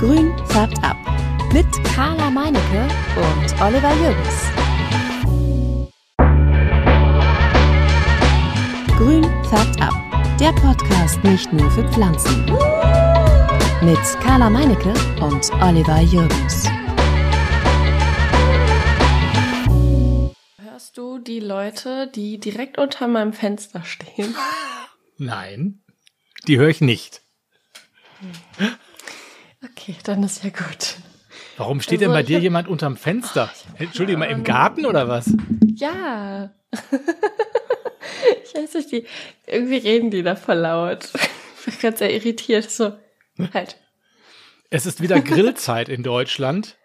Grün färbt ab. Mit Carla Meinecke und Oliver Jürgens. Grün färbt ab. Der Podcast nicht nur für Pflanzen. Mit Carla Meinecke und Oliver Jürgens. Hörst du die Leute, die direkt unter meinem Fenster stehen? Nein, die höre ich nicht. Okay, dann ist ja gut. Warum steht Also, denn bei dir hab- jemand unterm Fenster? Oh, ich hab Entschuldige mal, im. Garten oder was? Ja. ich weiß nicht, die, irgendwie reden die da voll laut. Ich bin ganz sehr irritiert. So, halt. Es ist wieder Grillzeit in Deutschland.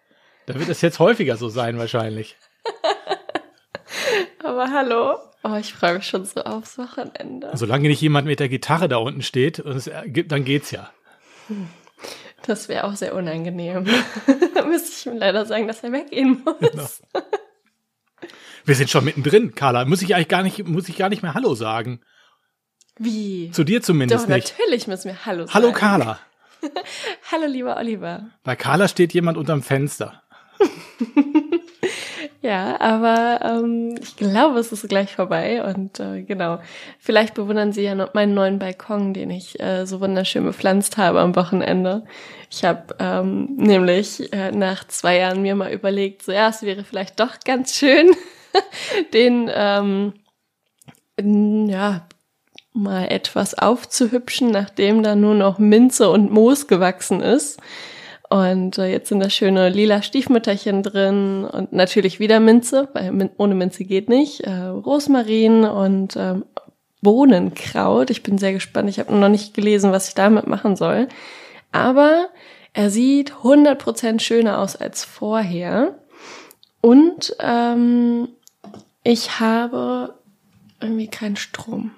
Da wird es jetzt häufiger so sein wahrscheinlich. Aber hallo. Oh, ich freue mich schon so aufs Wochenende. Solange nicht jemand mit der Gitarre da unten steht, gibt, dann geht's ja. Das wäre auch sehr unangenehm. da müsste ich ihm leider sagen, dass er weggehen muss. Wir sind schon mittendrin, Carla. Muss ich eigentlich gar nicht, muss ich gar nicht mehr Hallo sagen. Wie? Zu dir zumindest Doch, nicht. natürlich müssen wir Hallo sagen. Hallo Carla. Hallo, lieber Oliver. Bei Carla steht jemand unterm Fenster. Ja, aber ähm, ich glaube, es ist gleich vorbei und äh, genau. Vielleicht bewundern Sie ja noch meinen neuen Balkon, den ich äh, so wunderschön bepflanzt habe am Wochenende. Ich habe ähm, nämlich äh, nach zwei Jahren mir mal überlegt, so ja, es wäre vielleicht doch ganz schön, den ähm, ja mal etwas aufzuhübschen, nachdem da nur noch Minze und Moos gewachsen ist. Und äh, jetzt sind da schöne lila Stiefmütterchen drin und natürlich wieder Minze, weil Min ohne Minze geht nicht. Äh, Rosmarin und ähm, Bohnenkraut. Ich bin sehr gespannt. Ich habe noch nicht gelesen, was ich damit machen soll. Aber er sieht 100% schöner aus als vorher. Und ähm, ich habe irgendwie keinen Strom.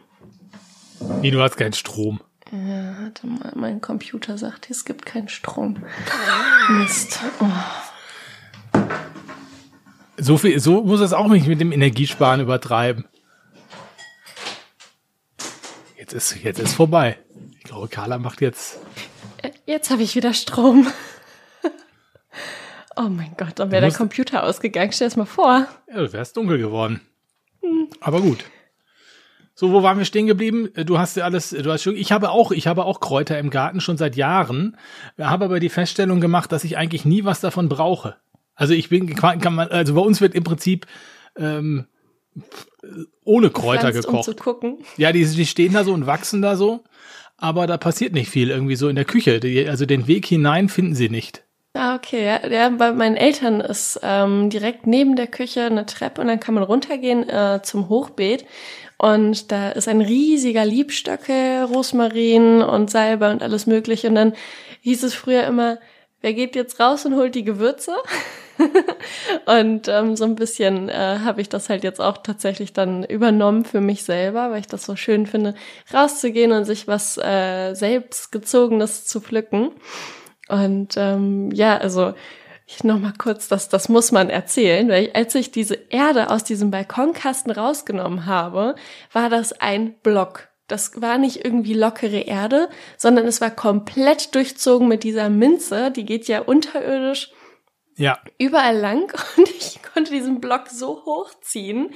Nee, du hast keinen Strom. Ja, warte mal, mein Computer sagt, es gibt keinen Strom. Mist. Oh. So viel, so muss es auch nicht mit dem Energiesparen übertreiben. Jetzt ist, jetzt ist vorbei. Ich glaube, Carla macht jetzt. Äh, Jetzt habe ich wieder Strom. Oh mein Gott, dann wäre der Computer ausgegangen. Stell das mal vor. Ja, du wärst dunkel geworden. Aber gut. So, wo waren wir stehen geblieben? Äh, Du hast ja alles, du hast schon, ich habe auch, ich habe auch Kräuter im Garten schon seit Jahren. Habe aber die Feststellung gemacht, dass ich eigentlich nie was davon brauche. Also ich bin, kann man, also bei uns wird im Prinzip ähm, ohne Kräuter Pflanzt, gekocht. Um zu gucken. Ja, die, die stehen da so und wachsen da so, aber da passiert nicht viel irgendwie so in der Küche. Die, also den Weg hinein finden sie nicht. Ah, okay. Ja, ja, bei meinen Eltern ist ähm, direkt neben der Küche eine Treppe und dann kann man runtergehen äh, zum Hochbeet. Und da ist ein riesiger Liebstöcke, Rosmarin und Salbe und alles mögliche. Und dann hieß es früher immer, wer geht jetzt raus und holt die Gewürze? und ähm, so ein bisschen äh, habe ich das halt jetzt auch tatsächlich dann übernommen für mich selber, weil ich das so schön finde, rauszugehen und sich was äh, selbstgezogenes zu pflücken. Und ähm, ja, also ich noch mal kurz, das, das muss man erzählen, weil ich, als ich diese Erde aus diesem Balkonkasten rausgenommen habe, war das ein Block. Das war nicht irgendwie lockere Erde, sondern es war komplett durchzogen mit dieser Minze. Die geht ja unterirdisch Ja, überall lang und ich konnte diesen Block so hochziehen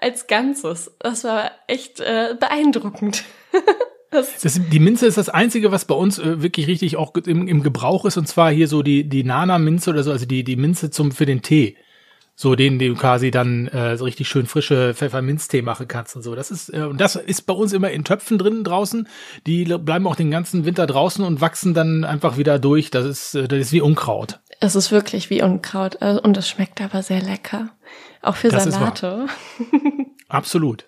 als Ganzes. Das war echt äh, beeindruckend. das, die Minze ist das Einzige, was bei uns äh, wirklich richtig auch im, im Gebrauch ist, und zwar hier so die, die Nana-Minze oder so, also die, die Minze zum, für den Tee. So, den du quasi dann äh, so richtig schön frische Pfefferminztee machen kannst und so. Das ist, äh, und das ist bei uns immer in Töpfen drin draußen. Die bleiben auch den ganzen Winter draußen und wachsen dann einfach wieder durch. Das ist, äh, das ist wie Unkraut. es ist wirklich wie Unkraut äh, und es schmeckt aber sehr lecker. Auch für Das Salate. Absolut.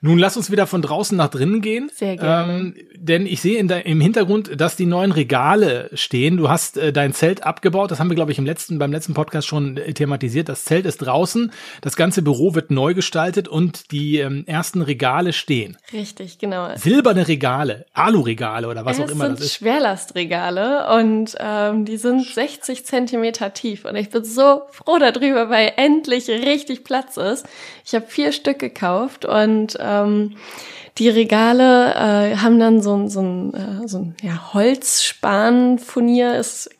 Nun lass uns wieder von draußen nach drinnen gehen. Sehr gerne. Ähm, denn ich sehe in de, im Hintergrund, dass die neuen Regale stehen. Du hast äh, dein Zelt abgebaut. Das haben wir, glaube ich, im letzten, beim letzten Podcast schon äh, thematisiert. Das Zelt ist draußen. Das ganze Büro wird neu gestaltet und die ähm, ersten Regale stehen. Richtig, genau. Silberne Regale, Alu-Regale oder was es auch immer sind das ist. Schwerlastregale und ähm, die sind 60 Zentimeter tief und ich bin so froh darüber, weil endlich richtig Platz ist. Ich habe vier Stück gekauft und ähm, die Regale äh, haben dann so ein, so ein, äh, so ein ja, Holzspanfurnier, ist,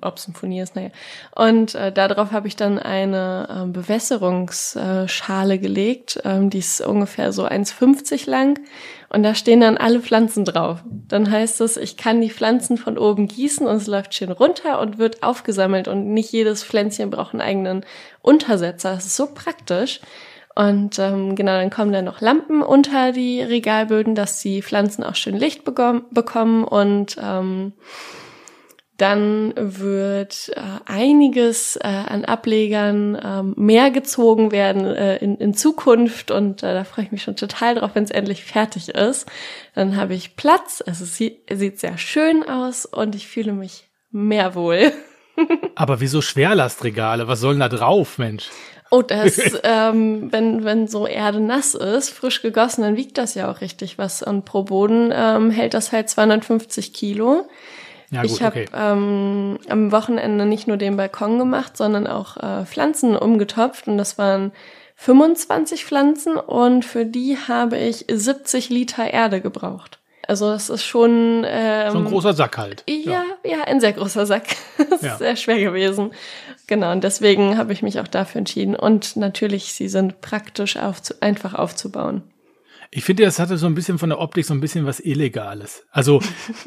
ob es ein Furnier ist, naja. Und äh, darauf habe ich dann eine äh, Bewässerungsschale gelegt, ähm, die ist ungefähr so 1,50 lang. Und da stehen dann alle Pflanzen drauf. Dann heißt es, ich kann die Pflanzen von oben gießen und es läuft schön runter und wird aufgesammelt und nicht jedes Pflänzchen braucht einen eigenen Untersetzer. Das ist so praktisch. Und ähm, genau, dann kommen dann noch Lampen unter die Regalböden, dass die Pflanzen auch schön Licht bekommen und ähm, dann wird äh, einiges äh, an Ablegern ähm, mehr gezogen werden äh, in, in Zukunft und äh, da freue ich mich schon total drauf, wenn es endlich fertig ist. Dann habe ich Platz, also es sieht, sieht sehr schön aus und ich fühle mich mehr wohl. Aber wieso Schwerlastregale? Was soll denn da drauf, Mensch? Oh, das, ähm, wenn, wenn so Erde nass ist, frisch gegossen, dann wiegt das ja auch richtig was. Und pro Boden ähm, hält das halt 250 Kilo. Ja, gut, ich habe okay. ähm, am Wochenende nicht nur den Balkon gemacht, sondern auch äh, Pflanzen umgetopft. Und das waren 25 Pflanzen und für die habe ich 70 Liter Erde gebraucht. Also das ist schon ähm, so ein großer Sack halt. Ja, ja, ja ein sehr großer Sack. das ja. ist sehr schwer gewesen. Genau, und deswegen habe ich mich auch dafür entschieden. Und natürlich, sie sind praktisch aufzu einfach aufzubauen. Ich finde, das hatte so ein bisschen von der Optik so ein bisschen was Illegales. Also,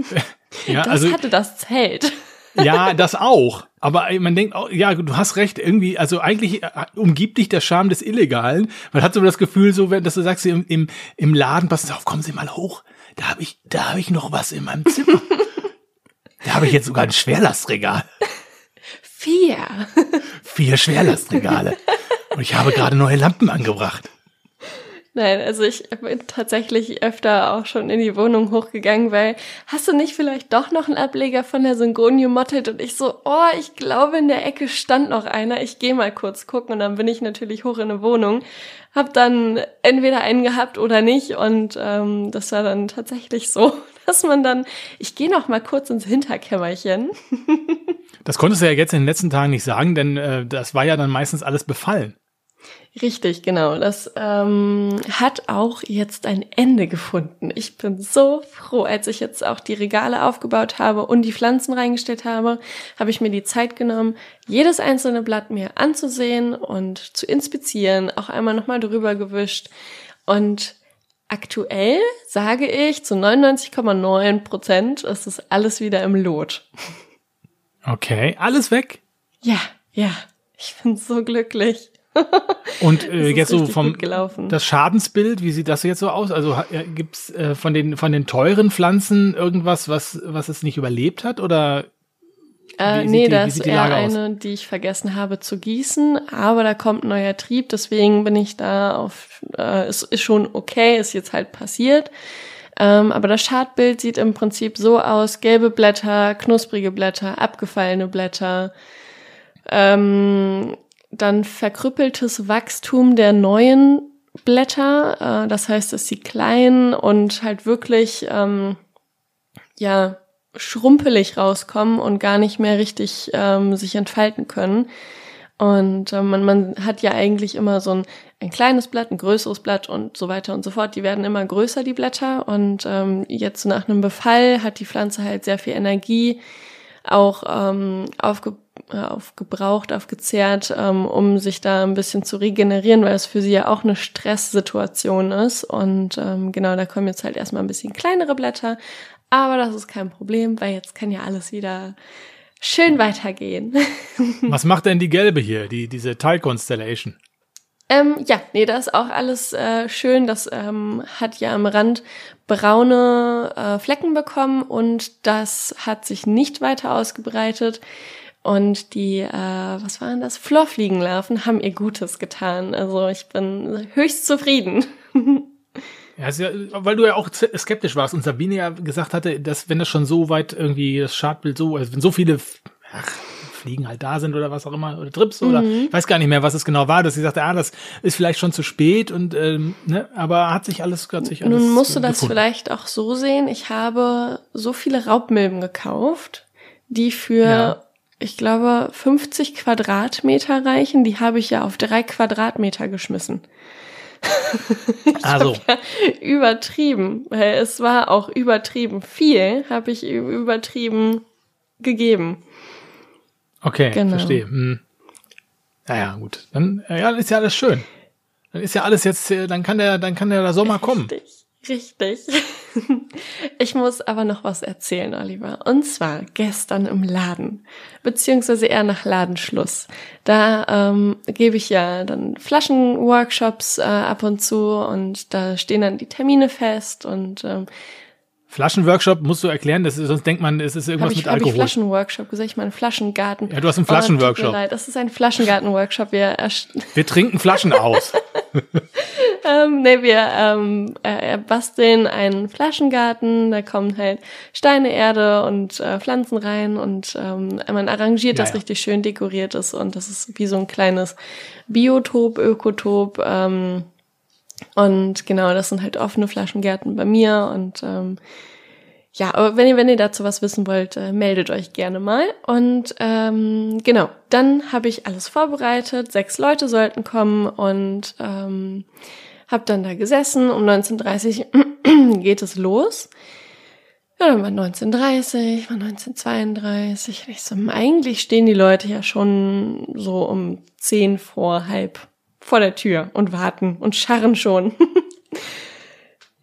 ja, das also. hatte das Zelt. Ja, das auch. Aber man denkt auch, ja, du hast recht, irgendwie, also eigentlich äh, umgibt dich der Charme des Illegalen. Man hat so das Gefühl, so, dass du sagst, im, im, im Laden, pass auf, kommen Sie mal hoch. Da habe ich, da habe ich noch was in meinem Zimmer. da habe ich jetzt sogar ein Schwerlastregal. Vier. Vier Schwerlastregale. Und ich habe gerade neue Lampen angebracht. Nein, also ich bin tatsächlich öfter auch schon in die Wohnung hochgegangen, weil hast du nicht vielleicht doch noch einen Ableger von der Syngonio Mottet? Und ich so, oh, ich glaube in der Ecke stand noch einer. Ich gehe mal kurz gucken und dann bin ich natürlich hoch in eine Wohnung, hab dann entweder einen gehabt oder nicht und ähm, das war dann tatsächlich so, dass man dann, ich gehe noch mal kurz ins Hinterkämmerchen. das konntest du ja jetzt in den letzten Tagen nicht sagen, denn äh, das war ja dann meistens alles befallen. Richtig, genau. Das ähm, hat auch jetzt ein Ende gefunden. Ich bin so froh, als ich jetzt auch die Regale aufgebaut habe und die Pflanzen reingestellt habe, habe ich mir die Zeit genommen, jedes einzelne Blatt mir anzusehen und zu inspizieren, auch einmal nochmal drüber gewischt. Und aktuell sage ich, zu 99,9 Prozent ist es alles wieder im Lot. Okay, alles weg? Ja, ja. Ich bin so glücklich. Und äh, jetzt so vom das Schadensbild, wie sieht das jetzt so aus? Also äh, gibt's äh, von den von den teuren Pflanzen irgendwas, was was es nicht überlebt hat oder äh, nee, die, das ist eher eine, die ich vergessen habe zu gießen, aber da kommt neuer Trieb, deswegen bin ich da auf, äh, ist, ist schon okay, ist jetzt halt passiert. Ähm, aber das Schadbild sieht im Prinzip so aus, gelbe Blätter, knusprige Blätter, abgefallene Blätter, ähm, dann verkrüppeltes Wachstum der neuen Blätter. Äh, das heißt, dass sie klein und halt wirklich ähm, ja schrumpelig rauskommen und gar nicht mehr richtig ähm, sich entfalten können. Und äh, man, man hat ja eigentlich immer so ein, ein kleines Blatt, ein größeres Blatt und so weiter und so fort. Die werden immer größer, die Blätter. Und ähm, jetzt nach einem Befall hat die Pflanze halt sehr viel Energie auch ähm, aufge aufgebraucht, aufgezehrt, ähm, um sich da ein bisschen zu regenerieren, weil es für sie ja auch eine Stresssituation ist. Und ähm, genau, da kommen jetzt halt erstmal ein bisschen kleinere Blätter. Aber das ist kein Problem, weil jetzt kann ja alles wieder schön weitergehen. Was macht denn die gelbe hier, die, diese Tile Constellation? Ähm, ja, nee, da ist auch alles äh, schön. Das ähm, hat ja am Rand braune äh, Flecken bekommen und das hat sich nicht weiter ausgebreitet. Und die, äh, was waren das? Florfliegenlarven haben ihr Gutes getan. Also ich bin höchst zufrieden. Ja, ja, weil du ja auch skeptisch warst und Sabine ja gesagt hatte, dass wenn das schon so weit irgendwie das Schadbild so, also wenn so viele ach, Fliegen halt da sind oder was auch immer, oder Trips mhm. oder ich weiß gar nicht mehr, was es genau war, dass sie sagte, ah, das ist vielleicht schon zu spät und ähm, ne, aber hat sich alles, hat sich alles. Nun musst du das gefunden. vielleicht auch so sehen. Ich habe so viele Raubmilben gekauft, die für ja. Ich glaube 50 Quadratmeter reichen. Die habe ich ja auf drei Quadratmeter geschmissen. also. Ja, übertrieben. Weil es war auch übertrieben viel, habe ich übertrieben gegeben. Okay, Genau. verstehe. Hm. Naja, gut. Dann ja, ist ja alles schön. Dann ist ja alles jetzt, äh, dann kann der, dann kann der Sommer kommen. Richtig, richtig. Ich muss aber noch was erzählen, Oliver. Und zwar gestern im Laden, beziehungsweise eher nach Ladenschluss. Da ähm, gebe ich ja dann Flaschenworkshops äh, ab und zu und da stehen dann die Termine fest und ähm, Flaschenworkshop musst du erklären, das ist, sonst denkt man, es ist irgendwas ich, mit hab ich Alkohol. Flaschenworkshop gesagt, ich meine Flaschengarten. Ja, du hast einen Oh, Flaschenworkshop. leid, das ist ein Flaschengarten-Workshop. Wir Wir trinken Flaschen aus. Ähm, nee, wir ähm, äh, basteln einen Flaschengarten, da kommen halt Steine, Erde und äh, Pflanzen rein und ähm, man arrangiert Ja, das ja. richtig schön, dekoriert ist und das ist wie so ein kleines Biotop, Ökotop. Ähm, und genau, das sind halt offene Flaschengärten bei mir und ähm, ja, aber wenn ihr, wenn ihr dazu was wissen wollt, äh, meldet euch gerne mal. Und ähm, genau, dann habe ich alles vorbereitet. Sechs Leute sollten kommen und ähm, habe dann da gesessen. Um 19.30 Uhr geht es los. Ja, dann war 1930, war 1932. Und ich so, eigentlich stehen die Leute ja schon so um zehn vor halb vor der Tür und warten und scharren schon.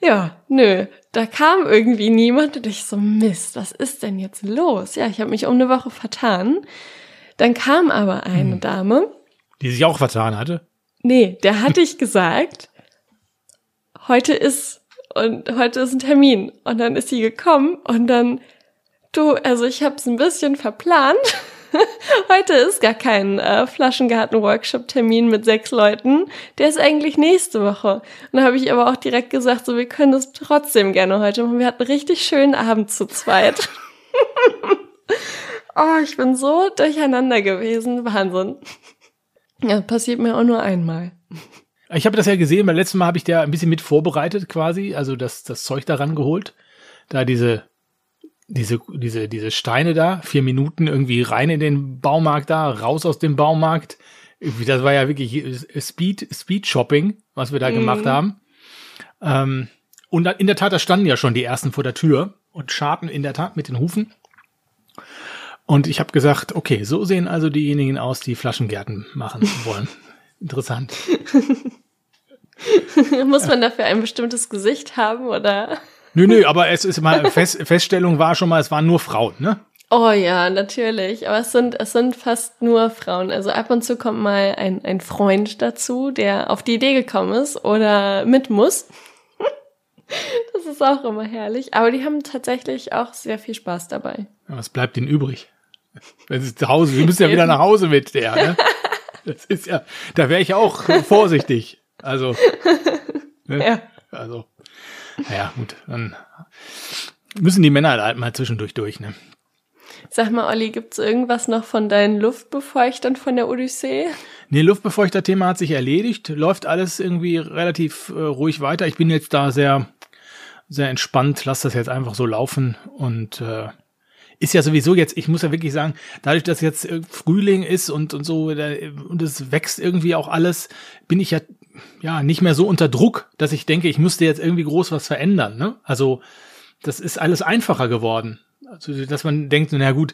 Ja, nö, da kam irgendwie niemand und ich so, Mist, was ist denn jetzt los? Ja, ich habe mich um eine Woche vertan. Dann kam aber eine Dame, Die sich auch vertan hatte. nee, der hatte ich gesagt, heute ist, und heute ist ein Termin. Und dann ist sie gekommen und dann, du, also ich habe es ein bisschen verplant. Heute ist gar kein äh, Flaschengarten-Workshop-Termin mit sechs Leuten. Der ist eigentlich nächste Woche. Und dann habe ich aber auch direkt gesagt, so wir können das trotzdem gerne heute machen. Wir hatten einen richtig schönen Abend zu zweit. oh, ich bin so durcheinander gewesen. Wahnsinn. Ja, passiert mir auch nur einmal. Ich habe das ja gesehen, beim letzten Mal habe ich da ein bisschen mit vorbereitet quasi, also das, das Zeug daran geholt. Da diese, diese, diese, diese Steine da, vier Minuten irgendwie rein in den Baumarkt da, raus aus dem Baumarkt. Das war ja wirklich Speed, Speed Shopping, was wir da gemacht haben. Ähm, und in der Tat, da standen ja schon die ersten vor der Tür und scharten in der Tat mit den Hufen. Und ich habe gesagt, okay, so sehen also diejenigen aus, die Flaschengärten machen wollen. Interessant. Muss man dafür ein bestimmtes Gesicht haben oder? Nö, nö, aber es ist mal, Fest, Feststellung war schon mal, es waren nur Frauen, ne? Oh ja, natürlich. Aber es sind, es sind fast nur Frauen. Also ab und zu kommt mal ein, ein Freund dazu, der auf die Idee gekommen ist oder mit muss. Das ist auch immer herrlich. Aber die haben tatsächlich auch sehr viel Spaß dabei. Ja, Was bleibt ihnen übrig? Wenn sie zu Hause, wir müssen ja wieder nach Hause mit der, ne? Das ist ja, da wäre ich auch vorsichtig. Also, ne? Ja. also, naja, gut, dann müssen die Männer halt mal zwischendurch durch, ne? Sag mal, Olli, gibt's irgendwas noch von deinen Luftbefeuchtern von der Odyssee? Nee, Luftbefeuchter-Thema hat sich erledigt, läuft alles irgendwie relativ äh, ruhig weiter. Ich bin jetzt da sehr, sehr entspannt, lass das jetzt einfach so laufen und äh, ist ja sowieso jetzt, ich muss ja wirklich sagen, dadurch, dass jetzt äh, Frühling ist und, und so da, und es wächst irgendwie auch alles, bin ich ja ja nicht mehr so unter Druck, dass ich denke, ich müsste jetzt irgendwie groß was verändern. Ne? Also das ist alles einfacher geworden. Also, dass man denkt, na gut,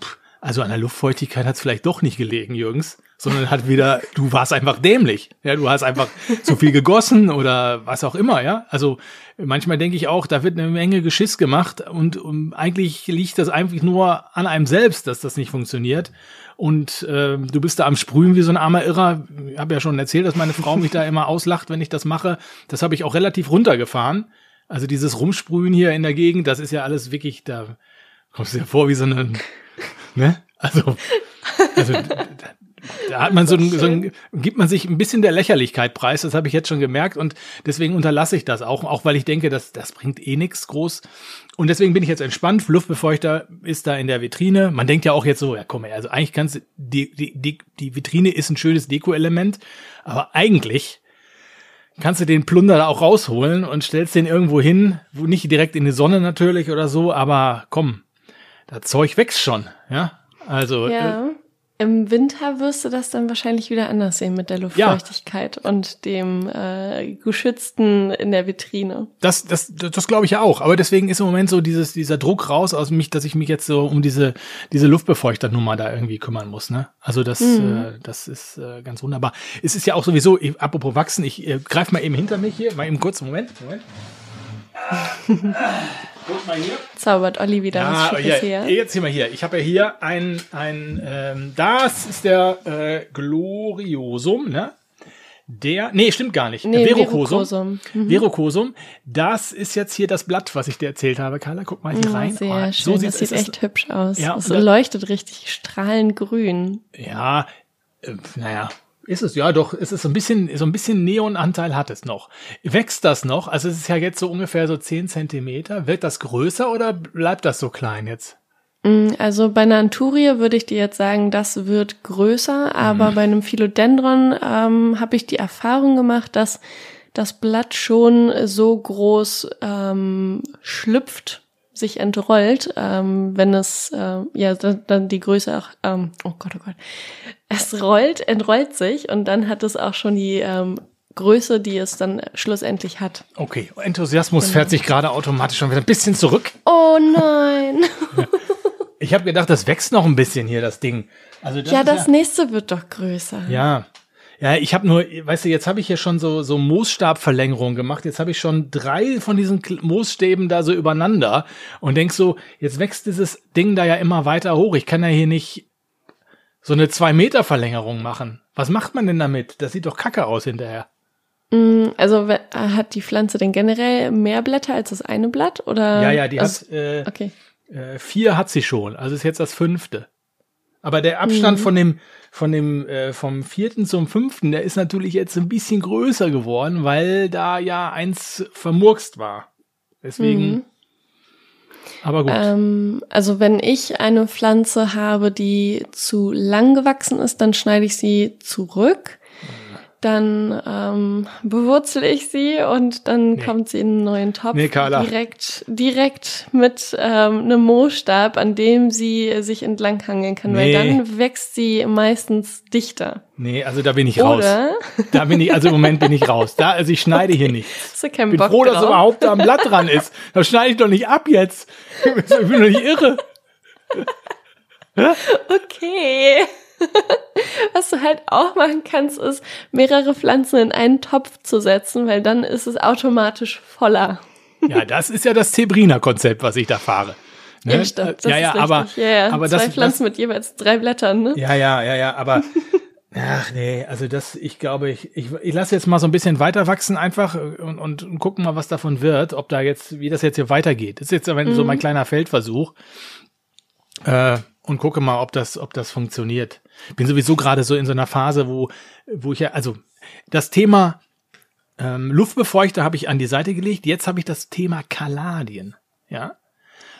pff, also an der Luftfeuchtigkeit hat es vielleicht doch nicht gelegen, Jürgens, sondern hat wieder, du warst einfach dämlich. Ja, du hast einfach zu viel gegossen oder was auch immer, ja. Also manchmal denke ich auch, da wird eine Menge Geschiss gemacht und, um, eigentlich liegt das einfach nur an einem selbst, dass das nicht funktioniert. Und äh, du bist da am Sprühen wie so ein armer Irrer. Ich habe ja schon erzählt, dass meine Frau mich da immer auslacht, wenn ich das mache. Das habe ich auch relativ runtergefahren. Also dieses Rumsprühen hier in der Gegend, das ist ja alles wirklich, da kommst du dir vor wie so eine, ne? Also, also da, da hat man so ein, so ein, gibt man sich ein bisschen der Lächerlichkeit preis, das habe ich jetzt schon gemerkt und deswegen unterlasse ich das auch, auch weil ich denke, das, das bringt eh nichts groß. Und deswegen bin ich jetzt entspannt. Luftbefeuchter ist da in der Vitrine. Man denkt ja auch jetzt so, ja komm, also eigentlich kannst du, die, die, die, die Vitrine ist ein schönes Deko-Element, aber eigentlich kannst du den Plunder da auch rausholen und stellst den irgendwo hin, wo nicht direkt in die Sonne natürlich oder so, aber komm, das Zeug wächst schon, ja. Also Ja. äh, Im Winter wirst du das dann wahrscheinlich wieder anders sehen mit der Luftfeuchtigkeit ja. und dem äh, geschützten in der Vitrine. Das, das, das, das glaube ich ja auch. Aber deswegen ist im Moment so dieses, dieser Druck raus aus mich, dass ich mich jetzt so um diese, diese Luftbefeuchternummer da irgendwie kümmern muss. Ne? Also das, mhm. äh, das ist äh, ganz wunderbar. Es ist ja auch sowieso, ich, apropos wachsen, ich äh, greife mal eben hinter mich hier, mal eben kurz, Moment, Moment. Guck mal hier. Zaubert Olli wieder ja, was Schickes hier. Jetzt hier mal hier. Ich habe ja hier ein, ein ähm, das ist der äh, Gloriosum, ne? Der, nee, stimmt gar nicht. Nee, Verocosum. Mhm. Verocosum. Das ist jetzt hier das Blatt, was ich dir erzählt habe. Carla, guck mal hier oh, rein. Sehr oh, schön. So das sieht echt hübsch aus. Ja, es leuchtet richtig strahlend grün. Ja, äh, naja, ist es, ja doch, ist es so ein bisschen, so ein bisschen Neonanteil hat es noch. Wächst das noch? Also es ist ja jetzt so ungefähr so 10 Zentimeter. Wird das größer oder bleibt das so klein jetzt? Mm, also bei einer Anturie würde ich dir jetzt sagen, das wird größer, aber mhm. bei einem Philodendron ähm, habe ich die Erfahrung gemacht, dass das Blatt schon so groß ähm, schlüpft, sich entrollt, ähm, wenn es äh, ja dann die Größe auch, ähm, oh Gott, oh Gott, es rollt, entrollt sich und dann hat es auch schon die ähm, Größe, die es dann schlussendlich hat. Okay, Enthusiasmus genau. fährt sich gerade automatisch schon wieder ein bisschen zurück. Oh nein. ich habe gedacht, das wächst noch ein bisschen hier, das Ding. Also das ja, das ja, nächste wird doch größer. Ja, ja, ich habe nur, weißt du, jetzt habe ich hier schon so so Moosstabverlängerung gemacht. Jetzt habe ich schon drei von diesen Moosstäben da so übereinander und denk so, jetzt wächst dieses Ding da ja immer weiter hoch. Ich kann ja hier nicht so eine zwei Meter Verlängerung machen. Was macht man denn damit? Das sieht doch kacke aus hinterher. Mm, also hat die Pflanze denn generell mehr Blätter als das eine Blatt oder? Ja, ja, die also, hat äh, okay. äh, vier hat sie schon. Also ist jetzt das fünfte. Aber der Abstand mhm. von dem von dem äh, vom vierten zum fünften, der ist natürlich jetzt ein bisschen größer geworden, weil da ja eins vermurkst war. Deswegen. Mhm. Aber gut. Ähm, also wenn ich eine Pflanze habe, die zu lang gewachsen ist, dann schneide ich sie zurück dann ähm, bewurzel ich sie und dann nee. kommt sie in einen neuen Topf. Nee, Carla. Direkt, direkt mit ähm, einem Moosstab, an dem sie sich entlanghangeln kann, nee. weil dann wächst sie meistens dichter. Nee, also da bin ich raus. Oder? Da bin ich, also im Moment bin ich raus. Da, also ich schneide hier nichts. Hast du keinen bin Bock froh, drauf? dass überhaupt da ein Blatt dran ist. Das schneide ich doch nicht ab jetzt. Ich bin doch nicht irre. okay. Was du halt auch machen kannst, ist, mehrere Pflanzen in einen Topf zu setzen, weil dann ist es automatisch voller. Ja, das ist ja das Zebrina-Konzept, was ich da fahre. Ne? Ja, stimmt. Das ja, ja, aber, ja, ja. aber Zwei das, Pflanzen das, mit jeweils drei Blättern, ne? Ja, ja, ja, ja, aber ach nee, also das, ich glaube, ich, ich, ich lasse jetzt mal so ein bisschen weiter wachsen einfach und, und, und gucken mal, was davon wird, ob da jetzt, wie das jetzt hier weitergeht. Das ist jetzt mhm. so mein kleiner Feldversuch. Äh, und gucke mal, ob das, ob das funktioniert. Bin sowieso gerade so in so einer Phase, wo, wo ich ja, also das Thema ähm, Luftbefeuchter habe ich an die Seite gelegt. Jetzt habe ich das Thema Kaladien. Ja.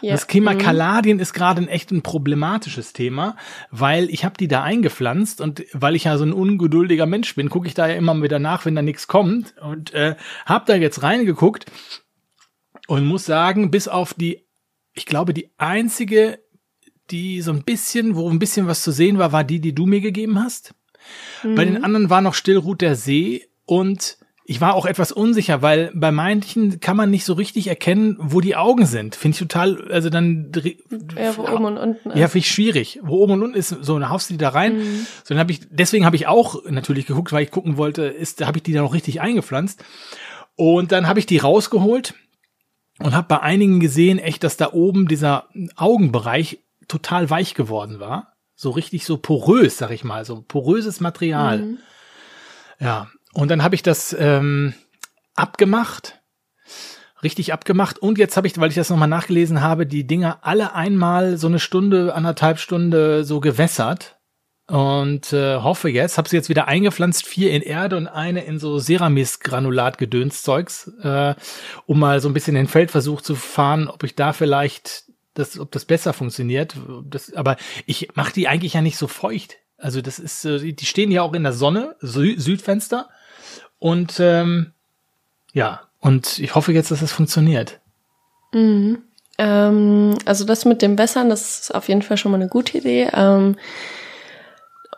ja. Das Thema mhm. Kaladien ist gerade ein echt ein problematisches Thema, weil ich habe die da eingepflanzt und weil ich ja so ein ungeduldiger Mensch bin, gucke ich da ja immer wieder nach, wenn da nichts kommt und äh, habe da jetzt reingeguckt und muss sagen, bis auf die, ich glaube, die einzige die so ein bisschen, wo ein bisschen was zu sehen war, war die, die du mir gegeben hast. Mhm. Bei den mhm. anderen war noch Stillruht der See und ich war auch etwas unsicher, weil bei manchen kann man nicht so richtig erkennen, wo die Augen sind. Finde ich total, also dann ja, wo oben und unten. Ist. Ja, finde ich schwierig. Wo oben und unten ist, so dann haust du die da rein. Mhm. So dann habe ich, deswegen habe ich auch natürlich geguckt, weil ich gucken wollte, ist, habe ich die da noch richtig eingepflanzt. Und dann habe ich die rausgeholt und habe bei einigen gesehen, echt, dass da oben dieser Augenbereich total weich geworden war. So richtig so porös, sag ich mal, so poröses Material. Mhm. Ja, und dann habe ich das ähm, abgemacht, richtig abgemacht. Und jetzt habe ich, weil ich das nochmal nachgelesen habe, die Dinger alle einmal so eine Stunde, anderthalb Stunde so gewässert. Und äh, hoffe jetzt, habe sie jetzt wieder eingepflanzt, vier in Erde und eine in so Ceramis-Granulat-Gedönszeugs, äh, um mal so ein bisschen den Feldversuch zu fahren, ob ich da vielleicht das, ob das besser funktioniert. Das, aber ich mache die eigentlich ja nicht so feucht. Also das ist, äh, die stehen ja auch in der Sonne, Sü Südfenster. Und ähm, ja, und ich hoffe jetzt, dass das funktioniert. Mhm. Ähm, also das mit dem Wässern, das ist auf jeden Fall schon mal eine gute Idee. Ähm,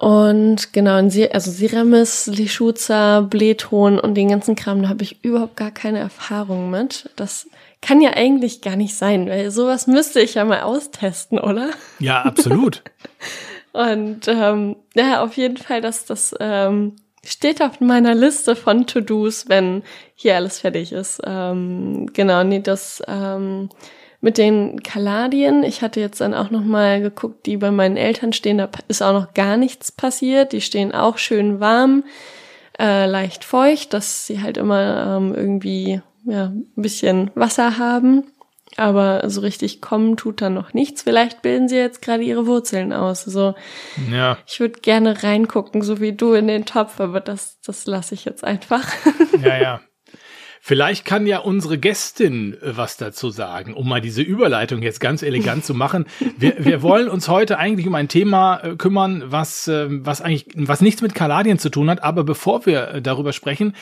Und genau, also Siramis, Lischuza, Blähton und den ganzen Kram, da habe ich überhaupt gar keine Erfahrung mit. Das kann ja eigentlich gar nicht sein, weil sowas müsste ich ja mal austesten, oder? Ja, absolut. und ähm, ja, auf jeden Fall, dass das ähm, steht auf meiner Liste von To-Dos, wenn hier alles fertig ist. Ähm, genau, nee, das ähm, mit den Kaladien, ich hatte jetzt dann auch noch mal geguckt, die bei meinen Eltern stehen, da ist auch noch gar nichts passiert. Die stehen auch schön warm, äh, leicht feucht, dass sie halt immer ähm, irgendwie ja, ein bisschen Wasser haben. Aber so richtig kommen tut da noch nichts. Vielleicht bilden sie jetzt gerade ihre Wurzeln aus. Also ja. ich würde gerne reingucken, so wie du in den Topf, aber das, das lasse ich jetzt einfach. Ja, ja. Vielleicht kann ja unsere Gästin äh, was dazu sagen, um mal diese Überleitung jetzt ganz elegant zu machen. Wir, wir wollen uns heute eigentlich um ein Thema äh, kümmern, was, äh, was eigentlich, was nichts mit Kaladien zu tun hat. Aber bevor wir darüber sprechen,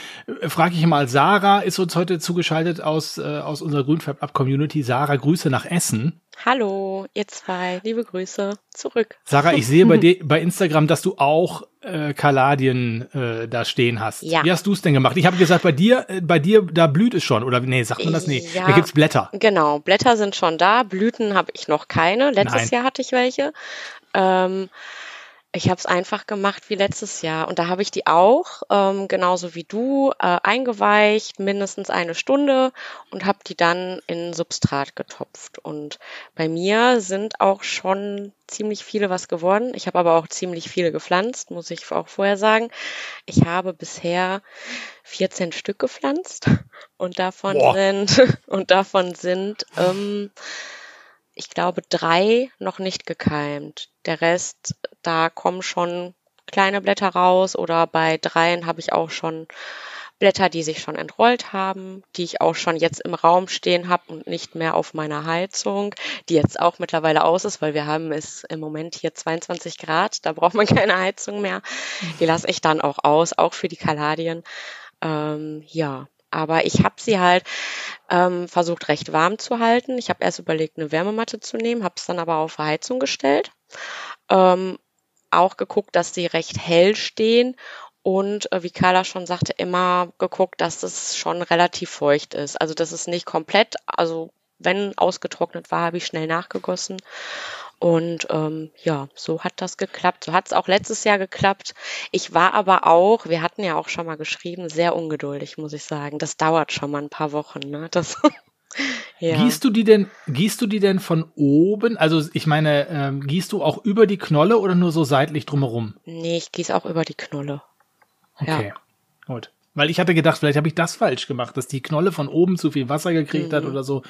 frage ich mal, Sarah ist uns heute zugeschaltet aus, aus unserer Grünfab Up Community. Sarah, Grüße nach Essen. Hallo, ihr zwei, liebe Grüße zurück. Sarah, ich sehe bei dir bei Instagram, dass du auch äh, Kaladien äh, da stehen hast. Ja. Wie hast du es denn gemacht? Ich habe gesagt, bei dir, äh, bei dir, da blüht es schon. Oder nee, sagt man das nicht? Ja, da gibt's Blätter. Genau, Blätter sind schon da. Blüten habe ich noch keine. Letztes Nein. Jahr hatte ich welche. Ähm, ich habe es einfach gemacht wie letztes Jahr und da habe ich die auch, ähm, genauso wie du, äh, eingeweicht, mindestens eine Stunde und habe die dann in Substrat getopft. Und bei mir sind auch schon ziemlich viele was geworden. Ich habe aber auch ziemlich viele gepflanzt, muss ich auch vorher sagen. Ich habe bisher 14 Stück gepflanzt und davon Boah. sind und davon sind ähm, ich glaube, drei noch nicht gekeimt. Der Rest, da kommen schon kleine Blätter raus oder bei dreien habe ich auch schon Blätter, die sich schon entrollt haben, die ich auch schon jetzt im Raum stehen habe und nicht mehr auf meiner Heizung, die jetzt auch mittlerweile aus ist, weil wir haben es im Moment hier 22 Grad, da braucht man keine Heizung mehr. Die lasse ich dann auch aus, auch für die Kaladien. Ähm, ja, aber ich habe sie halt ähm, versucht recht warm zu halten. Ich habe erst überlegt, eine Wärmematte zu nehmen, habe es dann aber auf Heizung gestellt. Ähm, auch geguckt, dass sie recht hell stehen und äh, wie Carla schon sagte, immer geguckt, dass es schon relativ feucht ist. Also dass es nicht komplett, also wenn ausgetrocknet war, habe ich schnell nachgegossen. Und ähm, ja, so hat das geklappt. So hat es auch letztes Jahr geklappt. Ich war aber auch, wir hatten ja auch schon mal geschrieben, sehr ungeduldig, muss ich sagen. Das dauert schon mal ein paar Wochen. Ne? Das ja. Gießt du die denn, gießt du die denn von oben? Also ich meine, ähm, gießt du auch über die Knolle oder nur so seitlich drumherum? Nee, ich gieße auch über die Knolle. Okay, ja. gut. Weil ich hatte gedacht, vielleicht habe ich das falsch gemacht, dass die Knolle von oben zu viel Wasser gekriegt mhm. hat oder so.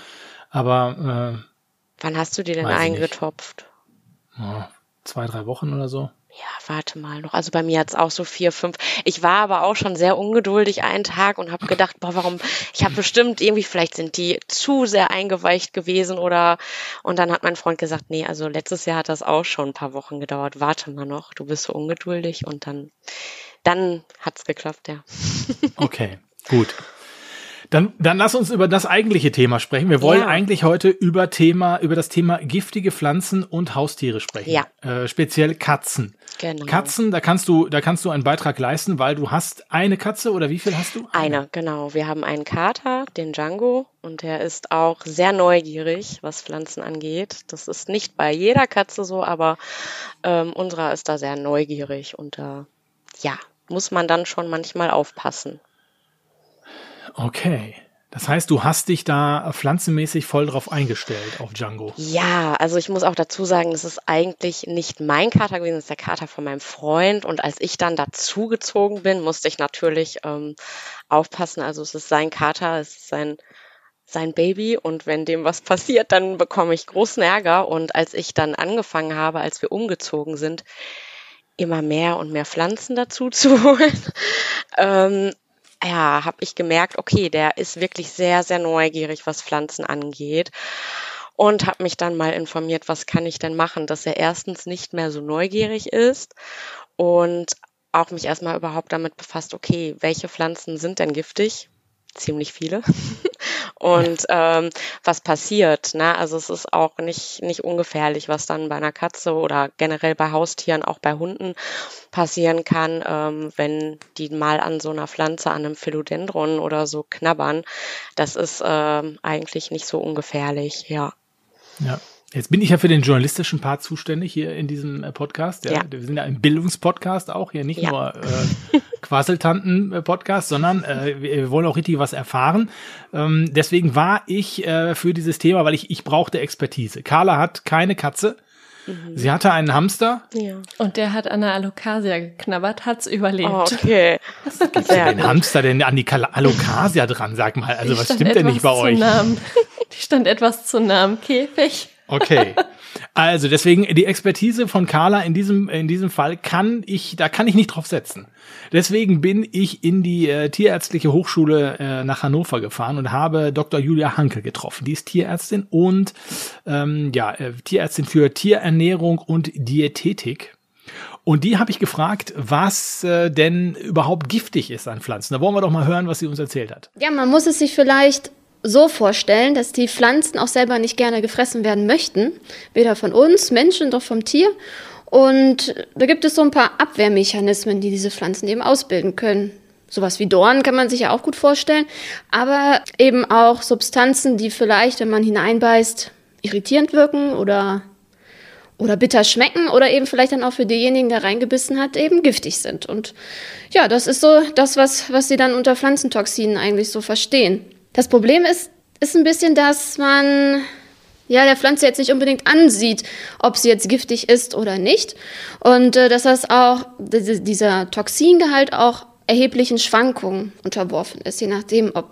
Aber äh, Wann hast du die denn eingetopft? Oh, zwei, drei Wochen oder so. Ja, warte mal noch. Also bei mir hat's auch so vier, fünf. Ich war aber auch schon sehr ungeduldig einen Tag und habe gedacht, boah, warum? Ich habe bestimmt irgendwie, vielleicht sind die zu sehr eingeweicht gewesen oder. Und dann hat mein Freund gesagt, nee, also letztes Jahr hat das auch schon ein paar Wochen gedauert. Warte mal noch, du bist so ungeduldig und dann, dann hat's geklappt, ja. Okay, gut. Dann, dann lass uns über das eigentliche Thema sprechen. Wir wollen ja. eigentlich heute über Thema, über das Thema giftige Pflanzen und Haustiere sprechen. Ja. Äh, speziell Katzen. Genau. Katzen, da kannst du, da kannst du einen Beitrag leisten, weil du hast eine Katze oder wie viel hast du? Eine, genau. Wir haben einen Kater, den Django, und der ist auch sehr neugierig, was Pflanzen angeht. Das ist nicht bei jeder Katze so, aber ähm, unserer ist da sehr neugierig und da, ja, muss man dann schon manchmal aufpassen. Okay. Das heißt, du hast dich da pflanzenmäßig voll drauf eingestellt auf Django. Ja, also ich muss auch dazu sagen, das ist eigentlich nicht mein Kater gewesen, das ist der Kater von meinem Freund. Und als ich dann dazugezogen bin, musste ich natürlich ähm, aufpassen. Also es ist sein Kater, es ist sein, sein Baby und wenn dem was passiert, dann bekomme ich großen Ärger. Und als ich dann angefangen habe, als wir umgezogen sind, immer mehr und mehr Pflanzen dazu zu holen, ähm, ja, habe ich gemerkt, okay, der ist wirklich sehr, sehr neugierig, was Pflanzen angeht. Und habe mich dann mal informiert, was kann ich denn machen, dass er erstens nicht mehr so neugierig ist und auch mich erstmal überhaupt damit befasst, okay, welche Pflanzen sind denn giftig? Ziemlich viele. und ähm, was passiert. Ne? Also es ist auch nicht, nicht ungefährlich, was dann bei einer Katze oder generell bei Haustieren, auch bei Hunden passieren kann, ähm, wenn die mal an so einer Pflanze, an einem Philodendron oder so knabbern. Das ist ähm, eigentlich nicht so ungefährlich, ja. Ja. Jetzt bin ich ja für den journalistischen Part zuständig hier in diesem äh, Podcast. Ja. ja. Wir sind ja ein Bildungspodcast auch hier, nicht ja. nur äh, Quasseltanten-Podcast, sondern äh, wir wollen auch richtig was erfahren. Ähm, deswegen war ich äh, für dieses Thema, weil ich, ich brauchte Expertise. Carla hat keine Katze. Mhm. Sie hatte einen Hamster. Ja. Und der hat an der Alocasia geknabbert, hat's überlebt. Oh, okay. Was gibt den Hamster denn an die Alocasia dran, sag mal? Also, was stimmt denn nicht bei euch? Namen. Die stand etwas zu nah am Käfig. Okay. Also deswegen die Expertise von Carla in diesem in diesem Fall kann ich da kann ich nicht drauf setzen. Deswegen bin ich in die äh, tierärztliche Hochschule äh, nach Hannover gefahren und habe Dr. Julia Hanke getroffen. Die ist Tierärztin und ähm, ja äh, Tierärztin für Tierernährung und Diätetik. Und die habe ich gefragt, was äh, denn überhaupt giftig ist an Pflanzen. Da wollen wir doch mal hören, was sie uns erzählt hat. Ja, man muss es sich vielleicht so vorstellen, dass die Pflanzen auch selber nicht gerne gefressen werden möchten, weder von uns Menschen noch vom Tier. Und da gibt es so ein paar Abwehrmechanismen, die diese Pflanzen eben ausbilden können. Sowas wie Dornen kann man sich ja auch gut vorstellen, aber eben auch Substanzen, die vielleicht, wenn man hineinbeißt, irritierend wirken oder, oder bitter schmecken oder eben vielleicht dann auch für denjenigen, der reingebissen hat, eben giftig sind. Und ja, das ist so das, was, was sie dann unter Pflanzentoxinen eigentlich so verstehen. Das Problem ist, ist ein bisschen, dass man ja, der Pflanze jetzt nicht unbedingt ansieht, ob sie jetzt giftig ist oder nicht. Und äh, dass das auch, dieser Toxingehalt auch erheblichen Schwankungen unterworfen ist, je nachdem, ob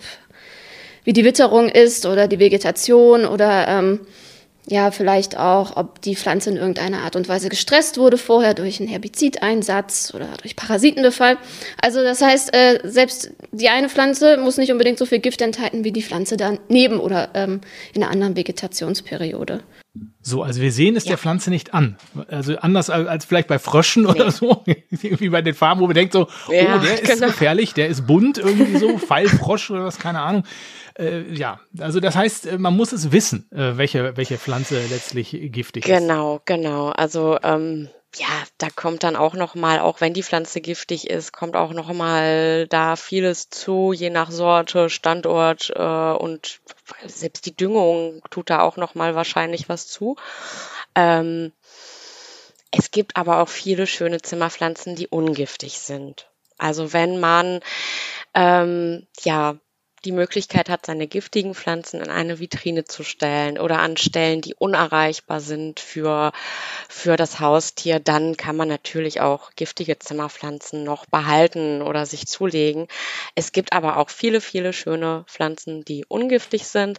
wie die Witterung ist oder die Vegetation oder ähm, ja, vielleicht auch, ob die Pflanze in irgendeiner Art und Weise gestresst wurde vorher durch einen Herbizideinsatz oder durch Parasitenbefall. Also das heißt, äh, selbst die eine Pflanze muss nicht unbedingt so viel Gift enthalten wie die Pflanze daneben oder ähm, in einer anderen Vegetationsperiode. So, also wir sehen es ja. der Pflanze nicht an. Also anders als, vielleicht bei Fröschen nee. oder so, wie bei den Farben, wo man denkt so, ja, oh, der ist genau. gefährlich, der ist bunt irgendwie so, Pfeilfrosch oder was, keine Ahnung. Äh, ja, also das heißt, äh, man muss es wissen, äh, welche, welche Pflanze letztlich giftig genau, ist. Genau, genau. Also ähm, ja, da kommt dann auch noch mal, auch wenn die Pflanze giftig ist, kommt auch noch mal da vieles zu, je nach Sorte, Standort äh, und selbst die Düngung tut da auch noch mal wahrscheinlich was zu. Ähm, es gibt aber auch viele schöne Zimmerpflanzen, die ungiftig sind. Also wenn man ähm, ja die Möglichkeit hat, seine giftigen Pflanzen in eine Vitrine zu stellen oder an Stellen, die unerreichbar sind für, für das Haustier, dann kann man natürlich auch giftige Zimmerpflanzen noch behalten oder sich zulegen. Es gibt aber auch viele, viele schöne Pflanzen, die ungiftig sind.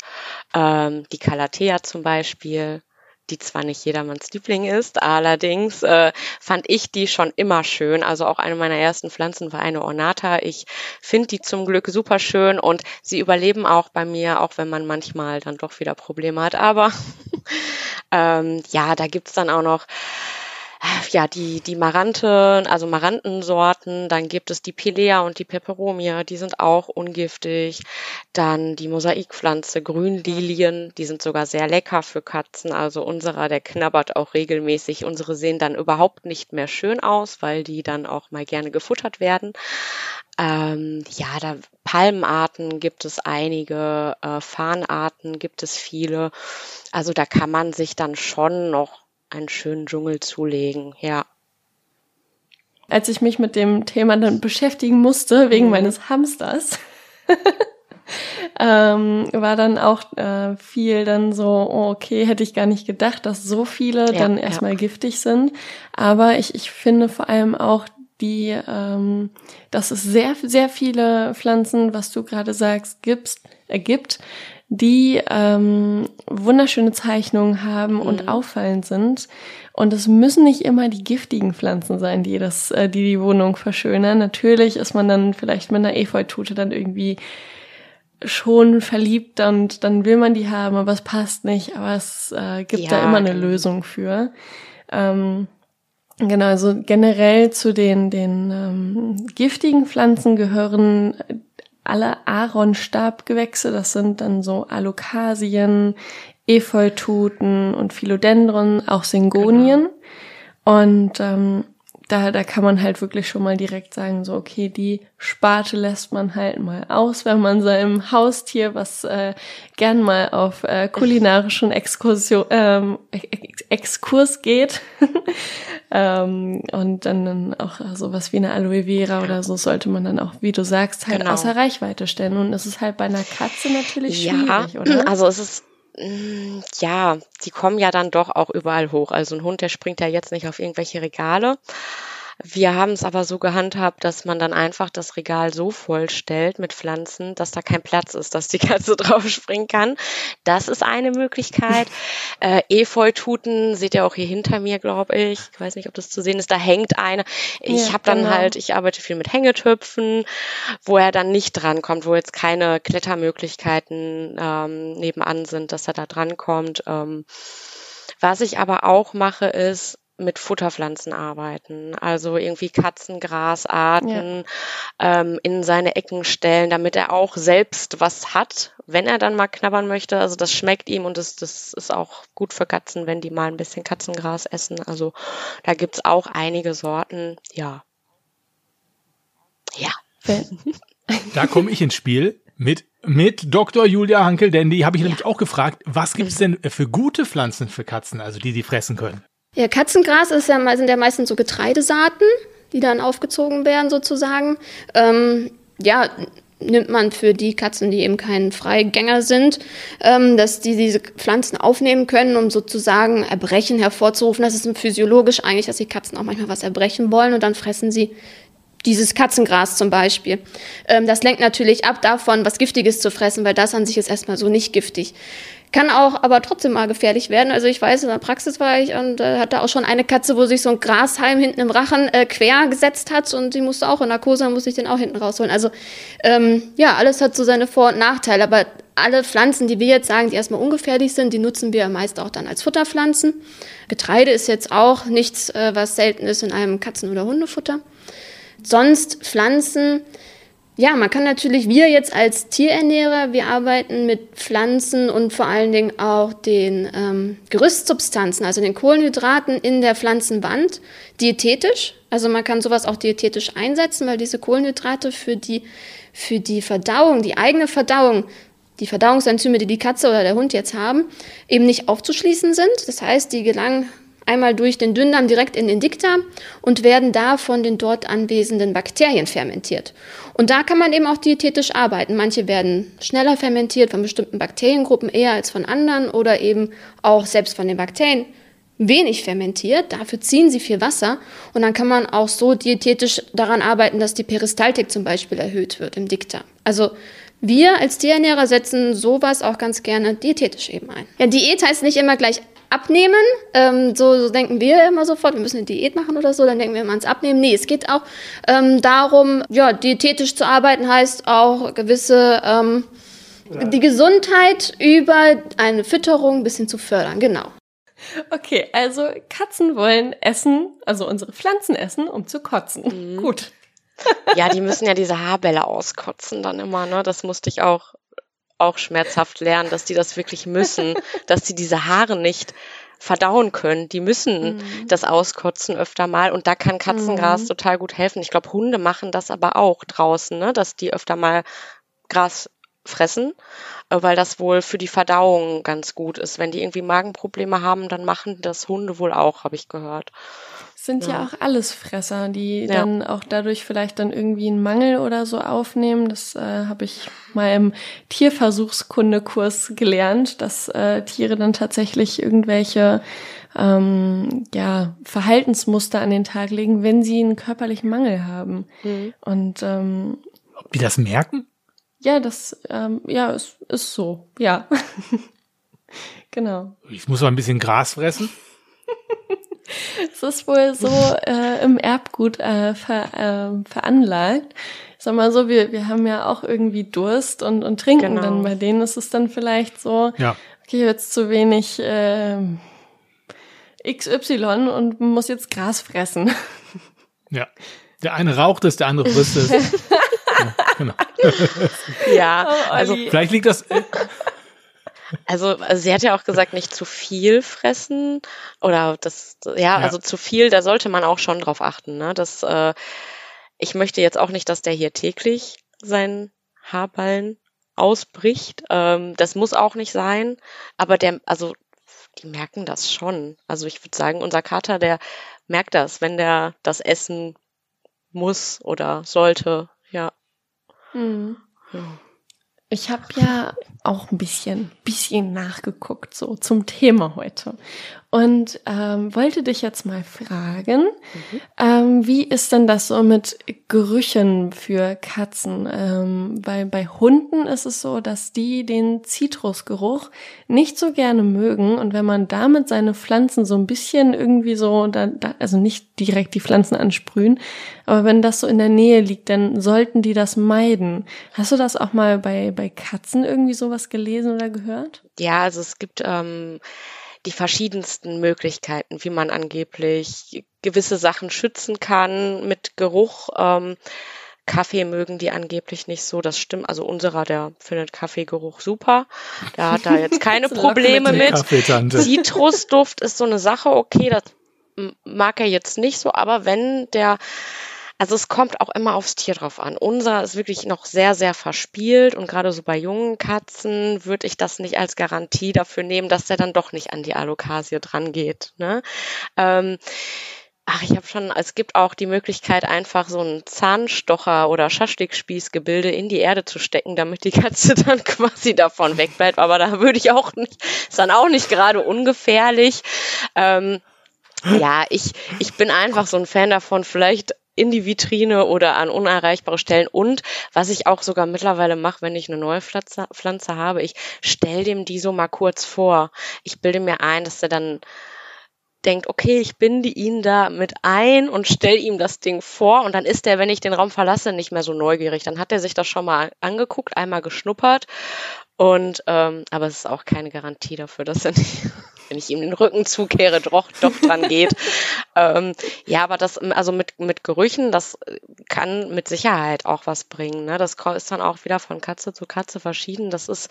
Ähm, die Calathea zum Beispiel, die zwar nicht jedermanns Liebling ist, allerdings äh, fand ich die schon immer schön. Also auch eine meiner ersten Pflanzen war eine Ornata. Ich finde die zum Glück super schön und sie überleben auch bei mir, auch wenn man manchmal dann doch wieder Probleme hat. Aber ähm, ja, da gibt's dann auch noch ja, die, die Marante, also Marantensorten, dann gibt es die Pilea und die Peperomia, die sind auch ungiftig. Dann die Mosaikpflanze, Grünlilien, die sind sogar sehr lecker für Katzen. Also unserer, der knabbert auch regelmäßig. Unsere sehen dann überhaupt nicht mehr schön aus, weil die dann auch mal gerne gefuttert werden. Ähm, ja, da Palmenarten gibt es einige, äh, Farnarten gibt es viele. Also da kann man sich dann schon noch einen schönen Dschungel zulegen, ja. Als ich mich mit dem Thema dann beschäftigen musste, wegen mhm. meines Hamsters, ähm, war dann auch äh, viel dann so, oh, okay, hätte ich gar nicht gedacht, dass so viele ja, dann erstmal ja. giftig sind. Aber ich, ich finde vor allem auch die, ähm, dass es sehr, sehr viele Pflanzen, was du gerade sagst, gibst, äh, gibt, die ähm, wunderschöne Zeichnungen haben mhm. und auffallend sind. Und es müssen nicht immer die giftigen Pflanzen sein, die das, äh, die die Wohnung verschönern. Natürlich ist man dann vielleicht mit einer Efeutute dann irgendwie schon verliebt und dann will man die haben, aber es passt nicht. Aber es äh, gibt ja, da immer eine genau. Lösung für. Ähm, genau, also generell zu den, den ähm, giftigen Pflanzen gehören alle Aaronstabgewächse. Das sind dann so Alokasien, Efeututen und Philodendron, auch Syngonien. Genau. Und ähm, da, da kann man halt wirklich schon mal direkt sagen, so, okay, die Sparte lässt man halt mal aus, wenn man seinem Haustier, was äh, gern mal auf äh, kulinarischen Exkursion, ähm, Exkurs geht. ähm, und dann, dann auch sowas wie eine Aloe Vera oder so sollte man dann auch, wie du sagst, halt genau. außer Reichweite stellen. Und es ist halt bei einer Katze natürlich schwierig, ja, oder? Also es ist ja, die kommen ja dann doch auch überall hoch. Also ein Hund, der springt ja jetzt nicht auf irgendwelche Regale. Wir haben es aber so gehandhabt, dass man dann einfach das Regal so vollstellt mit Pflanzen, dass da kein Platz ist, dass die Katze drauf springen kann. Das ist eine Möglichkeit. Äh, Efeututen seht ihr auch hier hinter mir, glaube ich. Ich weiß nicht, ob das zu sehen ist. Da hängt eine. Ich ja, habe dann genau. halt, ich arbeite viel mit Hängetöpfen, wo er dann nicht drankommt, wo jetzt keine Klettermöglichkeiten ähm, nebenan sind, dass er da drankommt. Ähm, was ich aber auch mache, ist, mit Futterpflanzen arbeiten, also irgendwie Katzengrasarten ja. ähm, in seine Ecken stellen, damit er auch selbst was hat, wenn er dann mal knabbern möchte. Also das schmeckt ihm und das, das ist auch gut für Katzen, wenn die mal ein bisschen Katzengras essen. Also da gibt's auch einige Sorten, ja. Ja. Da komme ich ins Spiel mit mit Dr. Julia Hankel, denn die habe ich ja. nämlich auch gefragt, was gibt's denn für gute Pflanzen für Katzen, also die die fressen können? Ja, Katzengras ist ja, sind ja meistens so Getreidesaaten, die dann aufgezogen werden sozusagen. Ähm, ja, nimmt man für die Katzen, die eben kein Freigänger sind, ähm, dass die diese Pflanzen aufnehmen können, um sozusagen Erbrechen hervorzurufen. Das ist physiologisch eigentlich, dass die Katzen auch manchmal was erbrechen wollen und dann fressen sie dieses Katzengras zum Beispiel. Ähm, das lenkt natürlich ab davon, was Giftiges zu fressen, weil das an sich ist erstmal so nicht giftig. Kann auch aber trotzdem mal gefährlich werden. Also ich weiß, in der Praxis war ich und äh, hatte auch schon eine Katze, wo sich so ein Grashalm hinten im Rachen äh, quer gesetzt hat und die musste auch in Narkose, musste ich den auch hinten rausholen. Also ähm, ja, alles hat so seine Vor- und Nachteile. Aber alle Pflanzen, die wir jetzt sagen, die erstmal ungefährlich sind, die nutzen wir meist auch dann als Futterpflanzen. Getreide ist jetzt auch nichts, äh, was selten ist in einem Katzen- oder Hundefutter. Sonst Pflanzen, ja, man kann natürlich, wir jetzt als Tierernährer, wir arbeiten mit Pflanzen und vor allen Dingen auch den ähm, Gerüstsubstanzen, also den Kohlenhydraten in der Pflanzenwand, diätetisch. Also man kann sowas auch diätetisch einsetzen, weil diese Kohlenhydrate für die, für die Verdauung, die eigene Verdauung, die Verdauungsenzyme, die die Katze oder der Hund jetzt haben, eben nicht aufzuschließen sind. Das heißt, die gelangen einmal durch den Dünndarm direkt in den Dickdarm und werden da von den dort anwesenden Bakterien fermentiert. Und da kann man eben auch diätetisch arbeiten. Manche werden schneller fermentiert von bestimmten Bakteriengruppen eher als von anderen oder eben auch selbst von den Bakterien wenig fermentiert, dafür ziehen sie viel Wasser und dann kann man auch so diätetisch daran arbeiten, dass die Peristaltik zum Beispiel erhöht wird im Dickdarm. Also wir als Tierernährer setzen sowas auch ganz gerne diätetisch eben ein. Ja, Diät heißt nicht immer gleich abnehmen. Ähm, so, so denken wir immer sofort, wir müssen eine Diät machen oder so, dann denken wir immer ans Abnehmen. Nee, es geht auch ähm, darum, ja, diätetisch zu arbeiten heißt auch gewisse, ähm, die Gesundheit über eine Fütterung ein bisschen zu fördern, genau. Okay, also Katzen wollen essen, also unsere Pflanzen essen, um zu kotzen. Mhm. Gut. Ja, die müssen ja diese Haarbälle auskotzen dann immer, ne? Das musste ich auch auch schmerzhaft lernen, dass die das wirklich müssen, dass sie diese Haare nicht verdauen können. Die müssen mhm. das auskotzen öfter mal und da kann Katzengras mhm. total gut helfen. Ich glaube, Hunde machen das aber auch draußen, ne? dass die öfter mal Gras fressen, äh, weil das wohl für die Verdauung ganz gut ist. Wenn die irgendwie Magenprobleme haben, dann machen das Hunde wohl auch, habe ich gehört sind ja. ja auch Allesfresser, die ja. dann auch dadurch vielleicht dann irgendwie einen Mangel oder so aufnehmen. Das äh, habe ich mal im Tierversuchskundekurs gelernt, dass äh, Tiere dann tatsächlich irgendwelche ähm, ja, Verhaltensmuster an den Tag legen, wenn sie einen körperlichen Mangel haben. Mhm. Und ähm, ob die das merken? Ja, das ähm, ja, ist, ist so, ja. genau. Ich muss mal ein bisschen Gras fressen. Es ist wohl so äh, im Erbgut äh, ver, äh, veranlagt. Sag mal so, wir, wir haben ja auch irgendwie Durst und, und trinken genau. dann. Bei denen ist es dann vielleicht so, ja. okay, jetzt zu wenig äh, XY und muss jetzt Gras fressen. Ja. Der eine raucht es, der andere frisst es. genau. ja, also vielleicht liegt das. Also, also, sie hat ja auch gesagt, nicht zu viel fressen oder das, ja, ja. also zu viel, da sollte man auch schon drauf achten. Ne? Das, äh, ich möchte jetzt auch nicht, dass der hier täglich seinen Haarballen ausbricht. Ähm, das muss auch nicht sein, aber der, also die merken das schon. Also ich würde sagen, unser Kater, der merkt das, wenn der das essen muss oder sollte. Ja. Mhm. ja. Ich habe ja auch ein bisschen, bisschen nachgeguckt so zum Thema heute und ähm, wollte dich jetzt mal fragen, mhm. ähm, wie ist denn das so mit Gerüchen für Katzen? Ähm, weil bei Hunden ist es so, dass die den Zitrusgeruch nicht so gerne mögen und wenn man damit seine Pflanzen so ein bisschen irgendwie so, da, da, also nicht direkt die Pflanzen ansprühen, aber wenn das so in der Nähe liegt, dann sollten die das meiden. Hast du das auch mal bei, bei Katzen irgendwie sowas gelesen oder gehört? Ja, also es gibt ähm, die verschiedensten Möglichkeiten, wie man angeblich gewisse Sachen schützen kann mit Geruch. Ähm, Kaffee mögen die angeblich nicht so. Das stimmt. Also unserer, der findet Kaffeegeruch super. Der hat da jetzt keine Probleme mit. Zitrusduft ist so eine Sache, okay, das mag er jetzt nicht so, aber wenn der also es kommt auch immer aufs Tier drauf an. Unser ist wirklich noch sehr, sehr verspielt und gerade so bei jungen Katzen würde ich das nicht als Garantie dafür nehmen, dass der dann doch nicht an die Alokasie dran geht. Ne? Ähm, Ach, ich habe schon, es gibt auch die Möglichkeit, einfach so einen Zahnstocher oder Schaschlikspießgebilde in die Erde zu stecken, damit die Katze dann quasi davon wegbleibt. Aber da würde ich auch nicht, ist dann auch nicht gerade ungefährlich. Ähm, ja, ich, ich bin einfach so ein Fan davon, vielleicht in die Vitrine oder an unerreichbare Stellen. Und was ich auch sogar mittlerweile mache, wenn ich eine neue Pflanze, Pflanze habe, ich stelle dem die so mal kurz vor. Ich bilde mir ein, dass er dann denkt, okay, ich binde ihn da mit ein und stelle ihm das Ding vor und dann ist er, wenn ich den Raum verlasse, nicht mehr so neugierig. Dann hat er sich das schon mal angeguckt, einmal geschnuppert und ähm, aber es ist auch keine Garantie dafür, dass er nicht wenn ich ihm den Rücken zukehre, doch, doch dran geht. ähm, ja, aber das, also mit, mit Gerüchen, das kann mit Sicherheit auch was bringen. Ne? Das ist dann auch wieder von Katze zu Katze verschieden. Das ist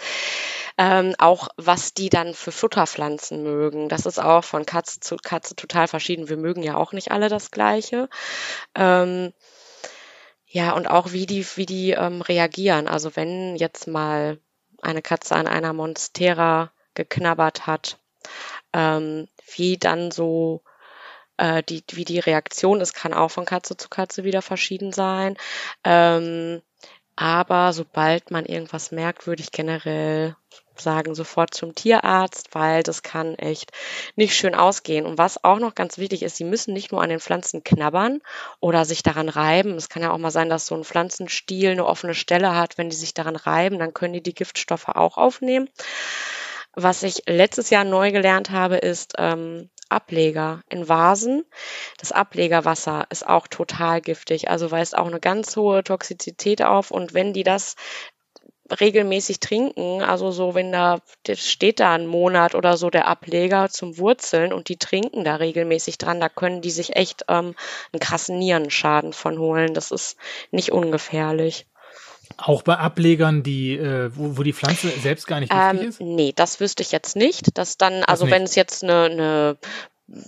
ähm, auch, was die dann für Futterpflanzen mögen. Das ist auch von Katze zu Katze total verschieden. Wir mögen ja auch nicht alle das Gleiche. Ähm, ja, und auch wie die, wie die ähm, reagieren. Also wenn jetzt mal eine Katze an einer Monstera geknabbert hat, ähm, wie dann so äh, die, wie die Reaktion ist, kann auch von Katze zu Katze wieder verschieden sein. Ähm, aber sobald man irgendwas merkt, würde ich generell sagen, sofort zum Tierarzt, weil das kann echt nicht schön ausgehen. Und was auch noch ganz wichtig ist, sie müssen nicht nur an den Pflanzen knabbern oder sich daran reiben. Es kann ja auch mal sein, dass so ein Pflanzenstiel eine offene Stelle hat. Wenn die sich daran reiben, dann können die die Giftstoffe auch aufnehmen. Was ich letztes Jahr neu gelernt habe, ist ähm, Ableger in Vasen. Das Ablegerwasser ist auch total giftig, also weist auch eine ganz hohe Toxizität auf. Und wenn die das regelmäßig trinken, also so, wenn da steht da ein Monat oder so der Ableger zum Wurzeln und die trinken da regelmäßig dran, da können die sich echt ähm, einen krassen Nierenschaden von holen. Das ist nicht ungefährlich. Auch bei Ablegern, die, äh, wo, wo die Pflanze selbst gar nicht giftig ähm, ist? Nee, das wüsste ich jetzt nicht. Dass dann, also wenn es jetzt eine, eine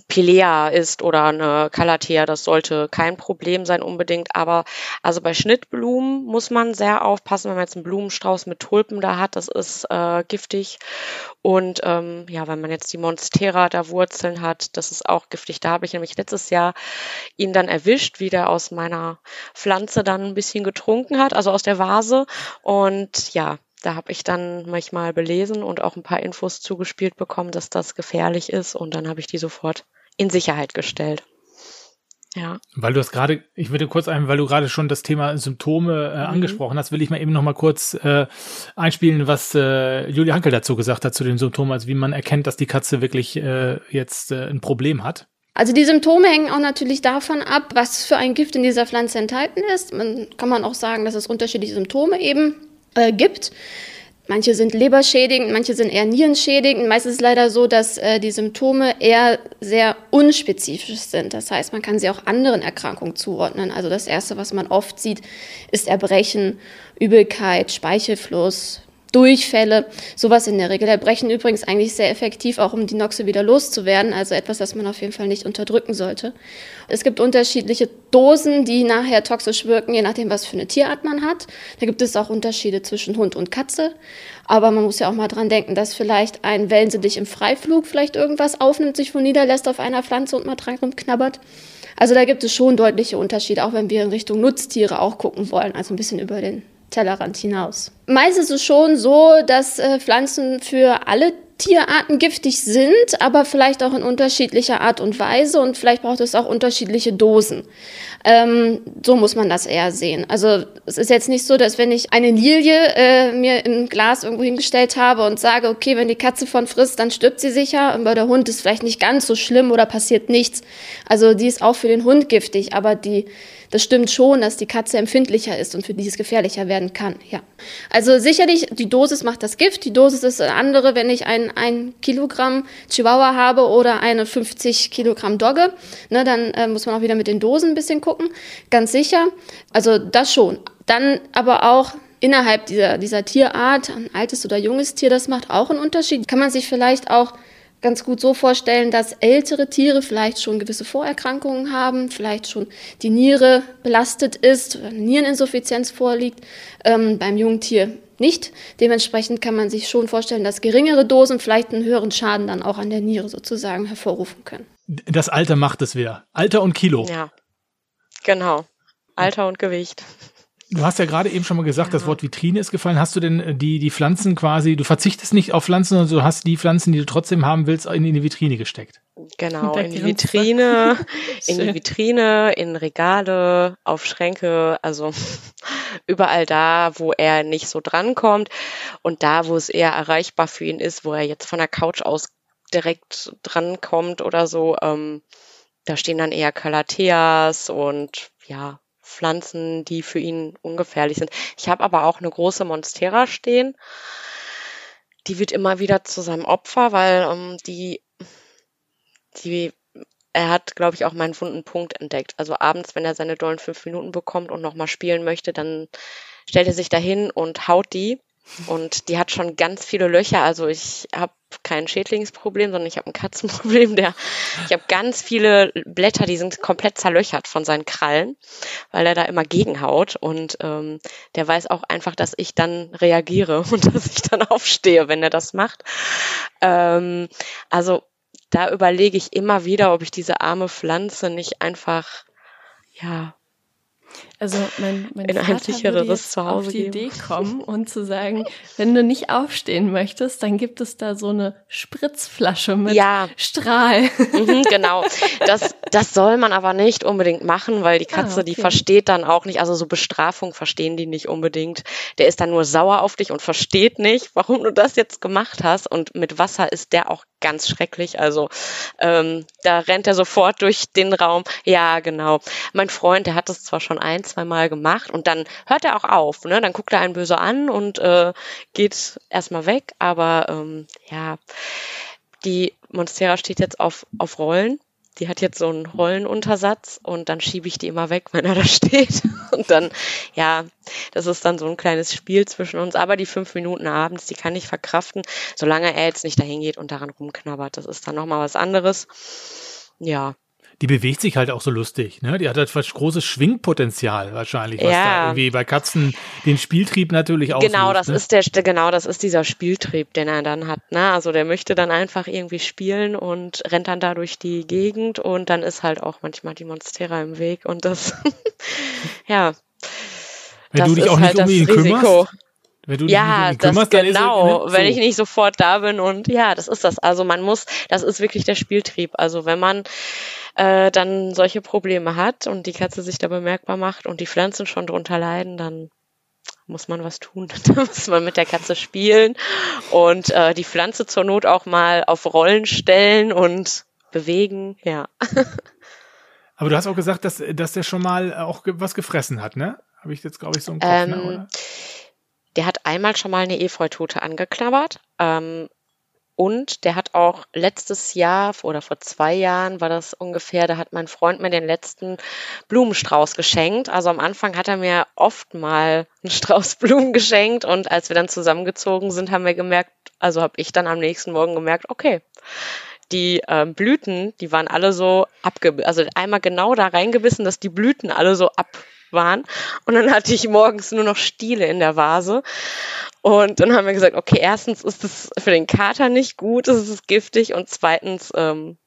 Pilea ist oder eine Calathea, das sollte kein Problem sein unbedingt. Aber also bei Schnittblumen muss man sehr aufpassen, wenn man jetzt einen Blumenstrauß mit Tulpen da hat, das ist äh, giftig. Und ähm, ja, wenn man jetzt die Monstera da Wurzeln hat, das ist auch giftig. Da habe ich nämlich letztes Jahr ihn dann erwischt, wie der aus meiner Pflanze dann ein bisschen getrunken hat, also aus der Vase. Und ja, da habe ich dann manchmal belesen und auch ein paar Infos zugespielt bekommen, dass das gefährlich ist und dann habe ich die sofort in Sicherheit gestellt. Ja. Weil du das gerade, ich würde kurz ein, weil du gerade schon das Thema Symptome äh, mhm. angesprochen hast, will ich mal eben noch mal kurz äh, einspielen, was äh, Julia Hankel dazu gesagt hat zu den Symptomen, also wie man erkennt, dass die Katze wirklich äh, jetzt äh, ein Problem hat. Also die Symptome hängen auch natürlich davon ab, was für ein Gift in dieser Pflanze enthalten ist. Man kann man auch sagen, dass es unterschiedliche Symptome eben äh, gibt. Manche sind leberschädigend, manche sind eher nierenschädigend. Meistens ist es leider so, dass äh, die Symptome eher sehr unspezifisch sind. Das heißt, man kann sie auch anderen Erkrankungen zuordnen. Also das Erste, was man oft sieht, ist Erbrechen, Übelkeit, Speichelfluss, Durchfälle, sowas in der Regel. Erbrechen übrigens eigentlich sehr effektiv, auch um die Noxe wieder loszuwerden, also etwas, das man auf jeden Fall nicht unterdrücken sollte. Es gibt unterschiedliche Dosen, die nachher toxisch wirken, je nachdem, was für eine Tierart man hat. Da gibt es auch Unterschiede zwischen Hund und Katze. Aber man muss ja auch mal dran denken, dass vielleicht ein Wellensittich im Freiflug vielleicht irgendwas aufnimmt, sich von niederlässt auf einer Pflanze und mal dran rumknabbert. Also da gibt es schon deutliche Unterschiede, auch wenn wir in Richtung Nutztiere auch gucken wollen, also ein bisschen über den Tellerrand hinaus. Meist ist es schon so, dass äh, Pflanzen für alle Tierarten giftig sind, aber vielleicht auch in unterschiedlicher Art und Weise und vielleicht braucht es auch unterschiedliche Dosen. Ähm, so muss man das eher sehen. Also es ist jetzt nicht so, dass wenn ich eine Lilie äh, mir im Glas irgendwo hingestellt habe und sage, okay, wenn die Katze von frisst, dann stirbt sie sicher, aber der Hund ist vielleicht nicht ganz so schlimm oder passiert nichts. Also die ist auch für den Hund giftig, aber die das stimmt schon, dass die Katze empfindlicher ist und für die es gefährlicher werden kann. Ja. Also sicherlich, die Dosis macht das Gift. Die Dosis ist eine andere, wenn ich ein, ein Kilogramm Chihuahua habe oder eine 50 Kilogramm Dogge. Ne, dann äh, muss man auch wieder mit den Dosen ein bisschen gucken. Ganz sicher. Also das schon. Dann aber auch innerhalb dieser, dieser Tierart, ein altes oder junges Tier, das macht auch einen Unterschied. Kann man sich vielleicht auch ganz gut so vorstellen, dass ältere Tiere vielleicht schon gewisse Vorerkrankungen haben, vielleicht schon die Niere belastet ist, eine Niereninsuffizienz vorliegt, ähm, beim jungen Tier nicht. Dementsprechend kann man sich schon vorstellen, dass geringere Dosen vielleicht einen höheren Schaden dann auch an der Niere sozusagen hervorrufen können. Das Alter macht es wieder. Alter und Kilo. Ja, genau. Alter und Gewicht. Du hast ja gerade eben schon mal gesagt, ja. das Wort Vitrine ist gefallen. Hast du denn äh, die, die Pflanzen quasi, du verzichtest nicht auf Pflanzen, sondern du hast die Pflanzen, die du trotzdem haben willst, in, in die Vitrine gesteckt? Genau, in die Vitrine, in die Vitrine, in Regale, auf Schränke, also überall da, wo er nicht so drankommt und da, wo es eher erreichbar für ihn ist, wo er jetzt von der Couch aus direkt drankommt oder so, ähm, da stehen dann eher Calatheas und ja, Pflanzen, die für ihn ungefährlich sind. Ich habe aber auch eine große Monstera stehen. Die wird immer wieder zu seinem Opfer, weil ähm, die, die, er hat, glaube ich, auch meinen wunden Punkt entdeckt. Also abends, wenn er seine dollen fünf Minuten bekommt und nochmal spielen möchte, dann stellt er sich dahin und haut die. Und die hat schon ganz viele Löcher. Also ich habe kein Schädlingsproblem, sondern ich habe ein Katzenproblem. Der, ich habe ganz viele Blätter, die sind komplett zerlöchert von seinen Krallen, weil er da immer gegenhaut. Und ähm, der weiß auch einfach, dass ich dann reagiere und dass ich dann aufstehe, wenn er das macht. Ähm, also da überlege ich immer wieder, ob ich diese arme Pflanze nicht einfach ja also mein, mein in Vater ein sichereres Zuhause auf die geben. Idee kommen und zu sagen, wenn du nicht aufstehen möchtest, dann gibt es da so eine Spritzflasche mit ja. Strahl. Mhm, genau. Das, das soll man aber nicht unbedingt machen, weil die ah, Katze, ah, okay. die versteht dann auch nicht, also so Bestrafung verstehen die nicht unbedingt. Der ist dann nur sauer auf dich und versteht nicht, warum du das jetzt gemacht hast. Und mit Wasser ist der auch ganz schrecklich. Also ähm, da rennt er sofort durch den Raum. Ja, genau. Mein Freund, der hat das zwar schon ein, zwei Mal gemacht und dann hört er auch auf. Ne? Dann guckt er einen böse an und äh, geht erstmal weg. Aber ähm, ja, die Monstera steht jetzt auf, auf Rollen die hat jetzt so einen Rollenuntersatz und dann schiebe ich die immer weg, wenn er da steht. Und dann, ja, das ist dann so ein kleines Spiel zwischen uns. Aber die fünf Minuten abends, die kann ich verkraften, solange er jetzt nicht dahin geht und daran rumknabbert. Das ist dann nochmal was anderes. Ja, die bewegt sich halt auch so lustig, ne? Die hat halt großes Schwingpotenzial wahrscheinlich, was ja. da irgendwie bei Katzen den Spieltrieb natürlich auch. Genau, das ne? ist der, genau, das ist dieser Spieltrieb, den er dann hat, ne? Also der möchte dann einfach irgendwie spielen und rennt dann da durch die Gegend und dann ist halt auch manchmal die Monstera im Weg und das, ja. Wenn du dich auch nicht halt um ihn kümmerst, wenn du ja, das kümmerst, genau, so. wenn ich nicht sofort da bin und ja, das ist das. Also man muss, das ist wirklich der Spieltrieb. Also wenn man äh, dann solche Probleme hat und die Katze sich da bemerkbar macht und die Pflanzen schon drunter leiden, dann muss man was tun. da muss man mit der Katze spielen und äh, die Pflanze zur Not auch mal auf Rollen stellen und bewegen, ja. Aber du hast auch gesagt, dass, dass der schon mal auch was gefressen hat, ne? Habe ich jetzt, glaube ich, so im Kopf, ne, ähm, ne, oder? Der hat einmal schon mal eine Efeutute angeknabbert. Ähm, und der hat auch letztes Jahr oder vor zwei Jahren war das ungefähr, da hat mein Freund mir den letzten Blumenstrauß geschenkt. Also am Anfang hat er mir oft mal einen Strauß Blumen geschenkt und als wir dann zusammengezogen sind, haben wir gemerkt, also habe ich dann am nächsten Morgen gemerkt, okay, die ähm, Blüten, die waren alle so abgebissen, also einmal genau da reingebissen, dass die Blüten alle so ab waren. Und dann hatte ich morgens nur noch Stiele in der Vase. Und dann haben wir gesagt, okay, erstens ist es für den Kater nicht gut, es ist giftig und zweitens, ähm,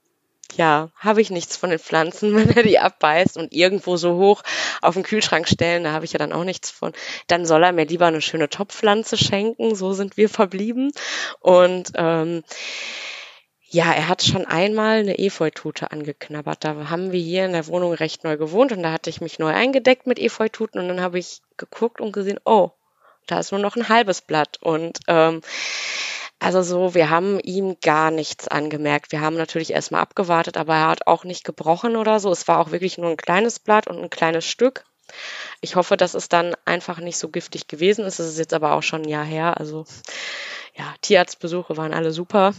ja, habe ich nichts von den Pflanzen, wenn er die abbeißt und irgendwo so hoch auf den Kühlschrank stellen, da habe ich ja dann auch nichts von. Dann soll er mir lieber eine schöne Topfpflanze schenken, so sind wir verblieben. Und ähm, ja, er hat schon einmal eine Efeutute angeknabbert. Da haben wir hier in der Wohnung recht neu gewohnt und da hatte ich mich neu eingedeckt mit Efeututen und dann habe ich geguckt und gesehen, oh, da ist nur noch ein halbes Blatt. Und ähm, also so, wir haben ihm gar nichts angemerkt. Wir haben natürlich erstmal abgewartet, aber er hat auch nicht gebrochen oder so. Es war auch wirklich nur ein kleines Blatt und ein kleines Stück. Ich hoffe, dass es dann einfach nicht so giftig gewesen ist. Es ist jetzt aber auch schon ein Jahr her. Also ja, Tierarztbesuche waren alle super.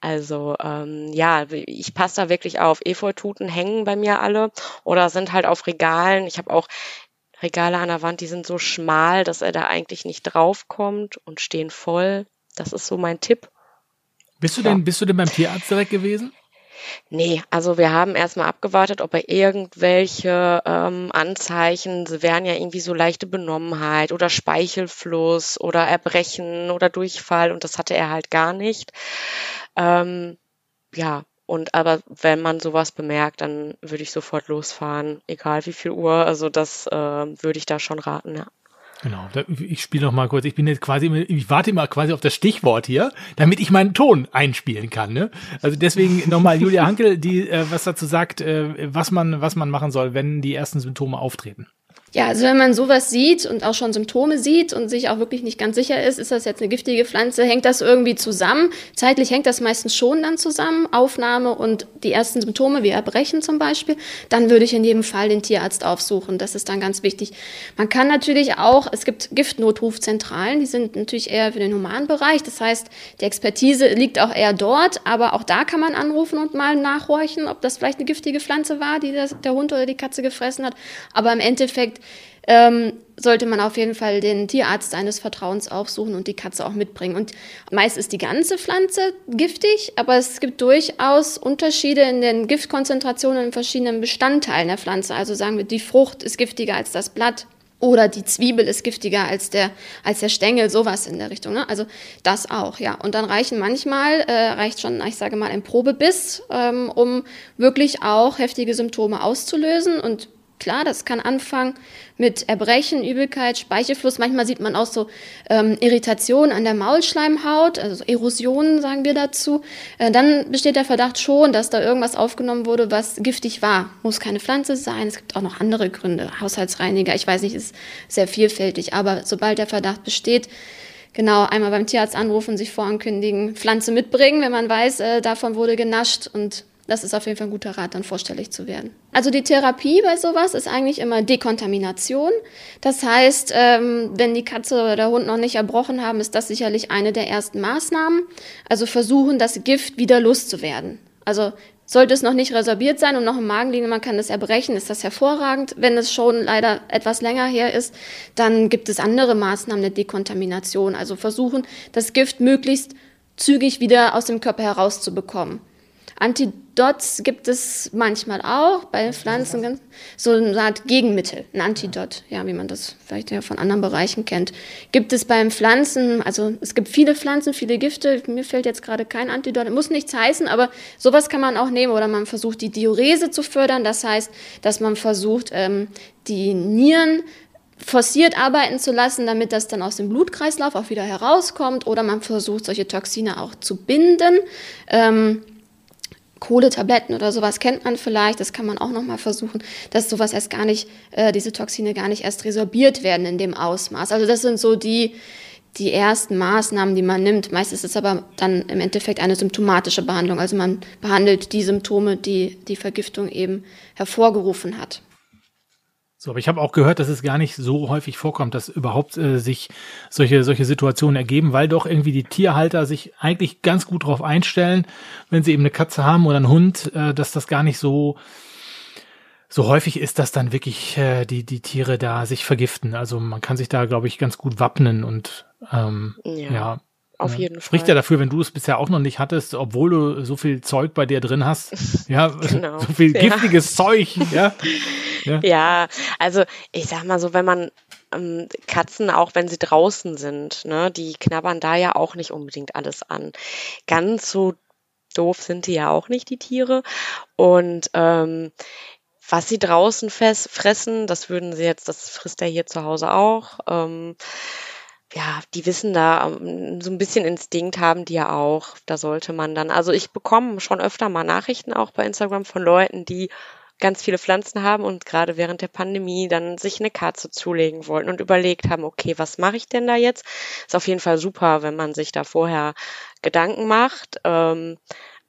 Also ähm, ja, ich passe da wirklich auf. Efeututen hängen bei mir alle oder sind halt auf Regalen. Ich habe auch Regale an der Wand, die sind so schmal, dass er da eigentlich nicht draufkommt und stehen voll. Das ist so mein Tipp. Bist du ja. denn, bist du denn beim Tierarzt direkt gewesen? Nee, also wir haben erstmal abgewartet, ob er irgendwelche ähm, Anzeichen, sie wären ja irgendwie so leichte Benommenheit oder Speichelfluss oder Erbrechen oder Durchfall und das hatte er halt gar nicht. Ähm, ja, und aber wenn man sowas bemerkt, dann würde ich sofort losfahren, egal wie viel Uhr. Also das äh, würde ich da schon raten, ja. Genau, ich spiele noch mal kurz. Ich bin jetzt quasi, ich warte immer quasi auf das Stichwort hier, damit ich meinen Ton einspielen kann. Ne? Also deswegen nochmal Julia Hankel, die äh, was dazu sagt, äh, was man was man machen soll, wenn die ersten Symptome auftreten. Ja, also wenn man sowas sieht und auch schon Symptome sieht und sich auch wirklich nicht ganz sicher ist, ist das jetzt eine giftige Pflanze, hängt das irgendwie zusammen? Zeitlich hängt das meistens schon dann zusammen, Aufnahme und die ersten Symptome, wie Erbrechen zum Beispiel, dann würde ich in jedem Fall den Tierarzt aufsuchen. Das ist dann ganz wichtig. Man kann natürlich auch, es gibt Giftnotrufzentralen, die sind natürlich eher für den humanen Bereich. Das heißt, die Expertise liegt auch eher dort, aber auch da kann man anrufen und mal nachhorchen, ob das vielleicht eine giftige Pflanze war, die das, der Hund oder die Katze gefressen hat. Aber im Endeffekt ähm, sollte man auf jeden Fall den Tierarzt seines Vertrauens aufsuchen und die Katze auch mitbringen. Und meist ist die ganze Pflanze giftig, aber es gibt durchaus Unterschiede in den Giftkonzentrationen in verschiedenen Bestandteilen der Pflanze. Also sagen wir, die Frucht ist giftiger als das Blatt. Oder die Zwiebel ist giftiger als der, als der Stängel, sowas in der Richtung. Ne? Also das auch, ja. Und dann reichen manchmal, äh, reicht schon, ich sage mal, ein Probebiss, ähm, um wirklich auch heftige Symptome auszulösen. Und Klar, das kann anfangen mit Erbrechen, Übelkeit, Speichelfluss. Manchmal sieht man auch so ähm, Irritation an der Maulschleimhaut, also Erosionen sagen wir dazu. Äh, dann besteht der Verdacht schon, dass da irgendwas aufgenommen wurde, was giftig war. Muss keine Pflanze sein. Es gibt auch noch andere Gründe. Haushaltsreiniger, ich weiß nicht, ist sehr vielfältig. Aber sobald der Verdacht besteht, genau einmal beim Tierarzt anrufen, sich vorankündigen, Pflanze mitbringen, wenn man weiß, äh, davon wurde genascht und das ist auf jeden Fall ein guter Rat, dann vorstellig zu werden. Also die Therapie bei sowas ist eigentlich immer Dekontamination. Das heißt, ähm, wenn die Katze oder der Hund noch nicht erbrochen haben, ist das sicherlich eine der ersten Maßnahmen. Also versuchen, das Gift wieder loszuwerden. Also sollte es noch nicht resorbiert sein und noch im Magen liegen, man kann es erbrechen, ist das hervorragend. Wenn es schon leider etwas länger her ist, dann gibt es andere Maßnahmen der Dekontamination. Also versuchen, das Gift möglichst zügig wieder aus dem Körper herauszubekommen. Antidots gibt es manchmal auch bei Pflanzen, so eine Art Gegenmittel, ein Antidot, ja, wie man das vielleicht ja von anderen Bereichen kennt. Gibt es beim Pflanzen, also es gibt viele Pflanzen, viele Gifte, mir fällt jetzt gerade kein Antidot, muss nichts heißen, aber sowas kann man auch nehmen oder man versucht die Diurese zu fördern, das heißt, dass man versucht, ähm, die Nieren forciert arbeiten zu lassen, damit das dann aus dem Blutkreislauf auch wieder herauskommt oder man versucht, solche Toxine auch zu binden. Ähm, Kohletabletten oder sowas kennt man vielleicht, das kann man auch nochmal versuchen, dass sowas erst gar nicht, äh, diese Toxine gar nicht erst resorbiert werden in dem Ausmaß. Also das sind so die, die ersten Maßnahmen, die man nimmt. Meistens ist es aber dann im Endeffekt eine symptomatische Behandlung. Also man behandelt die Symptome, die die Vergiftung eben hervorgerufen hat. So, aber ich habe auch gehört, dass es gar nicht so häufig vorkommt, dass überhaupt äh, sich solche solche Situationen ergeben, weil doch irgendwie die Tierhalter sich eigentlich ganz gut darauf einstellen, wenn sie eben eine Katze haben oder einen Hund, äh, dass das gar nicht so so häufig ist, dass dann wirklich äh, die die Tiere da sich vergiften. Also man kann sich da, glaube ich, ganz gut wappnen und ähm, ja. ja auf jeden Fall. Spricht ja dafür, wenn du es bisher auch noch nicht hattest, obwohl du so viel Zeug bei dir drin hast. Ja, genau. so viel giftiges ja. Zeug. Ja. ja. Also ich sag mal so, wenn man ähm, Katzen, auch wenn sie draußen sind, ne, die knabbern da ja auch nicht unbedingt alles an. Ganz so doof sind die ja auch nicht, die Tiere. Und ähm, was sie draußen fressen, das würden sie jetzt, das frisst er hier zu Hause auch. Ähm, ja, die wissen da ähm, so ein bisschen Instinkt haben die ja auch. Da sollte man dann, also ich bekomme schon öfter mal Nachrichten auch bei Instagram von Leuten, die ganz viele Pflanzen haben und gerade während der Pandemie dann sich eine Katze zulegen wollten und überlegt haben, okay, was mache ich denn da jetzt? Ist auf jeden Fall super, wenn man sich da vorher Gedanken macht. Ähm,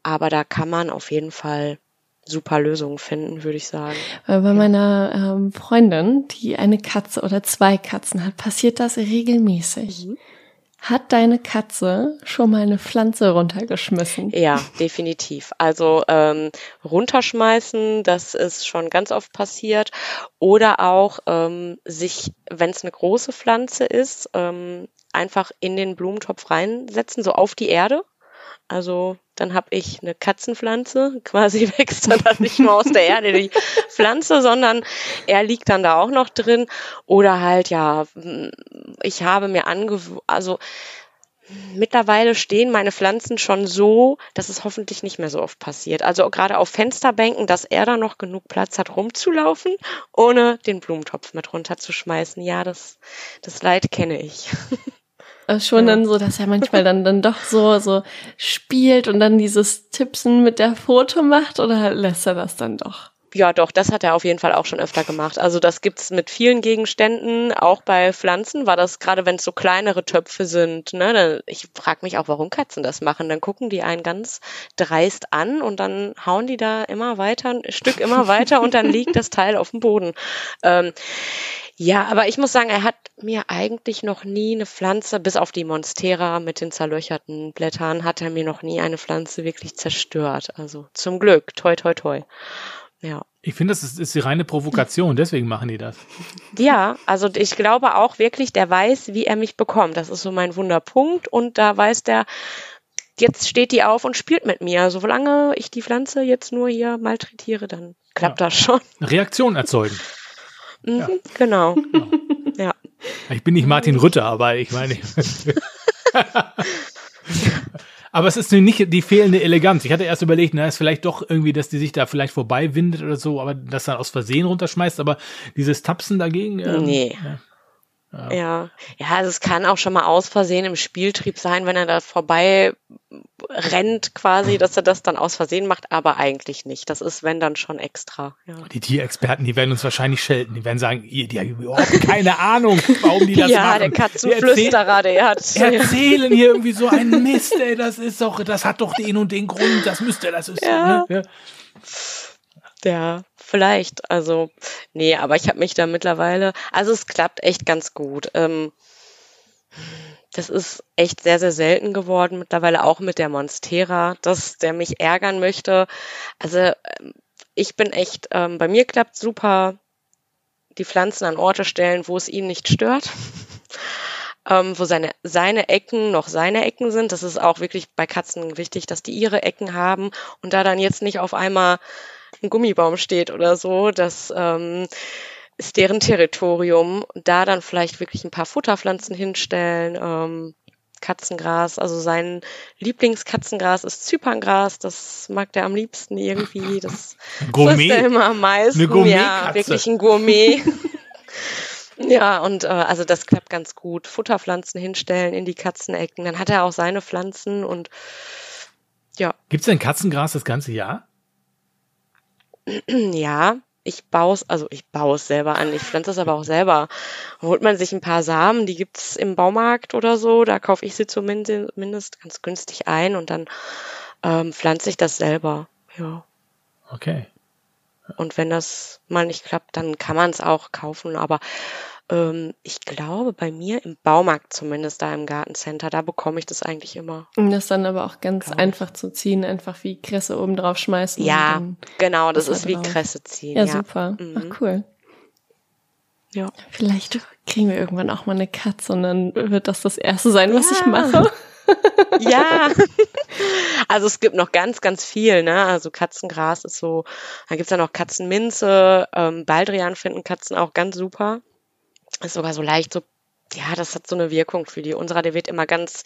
aber da kann man auf jeden Fall super Lösungen finden, würde ich sagen. Bei ja. meiner ähm, Freundin, die eine Katze oder zwei Katzen hat, passiert das regelmäßig. Mhm. Hat deine Katze schon mal eine Pflanze runtergeschmissen? Ja, definitiv. Also ähm, runterschmeißen, das ist schon ganz oft passiert. Oder auch ähm, sich, wenn es eine große Pflanze ist, ähm, einfach in den Blumentopf reinsetzen, so auf die Erde also dann habe ich eine Katzenpflanze, quasi wächst dann nicht nur aus der Erde die Pflanze, sondern er liegt dann da auch noch drin. Oder halt, ja, ich habe mir angewöhnt, also mittlerweile stehen meine Pflanzen schon so, dass es hoffentlich nicht mehr so oft passiert. Also gerade auf Fensterbänken, dass er da noch genug Platz hat, rumzulaufen, ohne den Blumentopf mit runterzuschmeißen. Ja, das, das Leid kenne ich. Äh, schon ja. dann so, dass er manchmal dann, dann doch so, so spielt und dann dieses Tippsen mit der Foto macht oder lässt er das dann doch? Ja, doch, das hat er auf jeden Fall auch schon öfter gemacht. Also das gibt's mit vielen Gegenständen, auch bei Pflanzen war das gerade, wenn es so kleinere Töpfe sind. Ne, dann, ich frage mich auch, warum Katzen das machen. Dann gucken die einen ganz dreist an und dann hauen die da immer weiter, ein Stück immer weiter und dann liegt das Teil auf dem Boden. Ähm, ja, aber ich muss sagen, er hat mir eigentlich noch nie eine Pflanze, bis auf die Monstera mit den zerlöcherten Blättern, hat er mir noch nie eine Pflanze wirklich zerstört. Also zum Glück, toi, toi, toi. Ja. Ich finde, das ist, ist die reine Provokation, deswegen machen die das. Ja, also ich glaube auch wirklich, der weiß, wie er mich bekommt. Das ist so mein Wunderpunkt und da weiß der, jetzt steht die auf und spielt mit mir. Solange ich die Pflanze jetzt nur hier malträtiere, dann klappt ja. das schon. Reaktion erzeugen. Mhm, ja. Genau. genau. Ja. Ich bin nicht Martin Rütter, aber ich meine. aber es ist nicht die fehlende Eleganz. Ich hatte erst überlegt, na, ist vielleicht doch irgendwie, dass die sich da vielleicht vorbei windet oder so, aber das dann aus Versehen runterschmeißt, aber dieses Tapsen dagegen. Ähm, nee. Ja. Ja. ja. ja, also es kann auch schon mal aus Versehen im Spieltrieb sein, wenn er da vorbei rennt quasi, dass er das dann aus Versehen macht, aber eigentlich nicht. Das ist, wenn dann schon extra. Ja. Die Tierexperten, die werden uns wahrscheinlich schelten. Die werden sagen, die haben überhaupt keine Ahnung, warum die das ja, machen. Ja, der Katzenflüsterer, der hat. Erzählen hier irgendwie so einen Mist, ey, das ist doch, das hat doch den und den Grund, das müsste, das ist ja. Ne? ja. ja. Vielleicht, also, nee, aber ich habe mich da mittlerweile, also es klappt echt ganz gut. Ähm, das ist echt sehr, sehr selten geworden, mittlerweile auch mit der Monstera, dass der mich ärgern möchte. Also ähm, ich bin echt, ähm, bei mir klappt super, die Pflanzen an Orte stellen, wo es ihn nicht stört. ähm, wo seine, seine Ecken noch seine Ecken sind. Das ist auch wirklich bei Katzen wichtig, dass die ihre Ecken haben und da dann jetzt nicht auf einmal ein Gummibaum steht oder so, das ähm, ist deren Territorium. Da dann vielleicht wirklich ein paar Futterpflanzen hinstellen, ähm, Katzengras. Also sein Lieblingskatzengras ist Zyperngras. Das mag der am liebsten irgendwie. Das Gourmet. er immer am meisten. Eine Gourmet ja, wirklich ein Gourmet. ja, und äh, also das klappt ganz gut. Futterpflanzen hinstellen in die Katzenecken. Dann hat er auch seine Pflanzen und ja. Gibt es denn Katzengras das ganze Jahr? Ja, ich baue es, also ich baue es selber an. Ich pflanze es aber auch selber. Holt man sich ein paar Samen, die gibt's im Baumarkt oder so, da kaufe ich sie zumindest ganz günstig ein und dann ähm, pflanze ich das selber. Ja. Okay. Und wenn das mal nicht klappt, dann kann man es auch kaufen. Aber ähm, ich glaube, bei mir im Baumarkt zumindest, da im Gartencenter, da bekomme ich das eigentlich immer. Und das dann aber auch ganz einfach zu ziehen, einfach wie Kresse oben drauf schmeißen. Ja, genau, das ist wie drauf. Kresse ziehen. Ja, ja. super. Mhm. Ach, cool. Ja. Vielleicht kriegen wir irgendwann auch mal eine Katze und dann wird das das Erste sein, was ja. ich mache. ja, also es gibt noch ganz, ganz viel, ne? Also Katzengras ist so, dann gibt's ja noch Katzenminze, ähm, Baldrian finden Katzen auch ganz super. Ist sogar so leicht so, ja, das hat so eine Wirkung für die. Unserer, der wird immer ganz,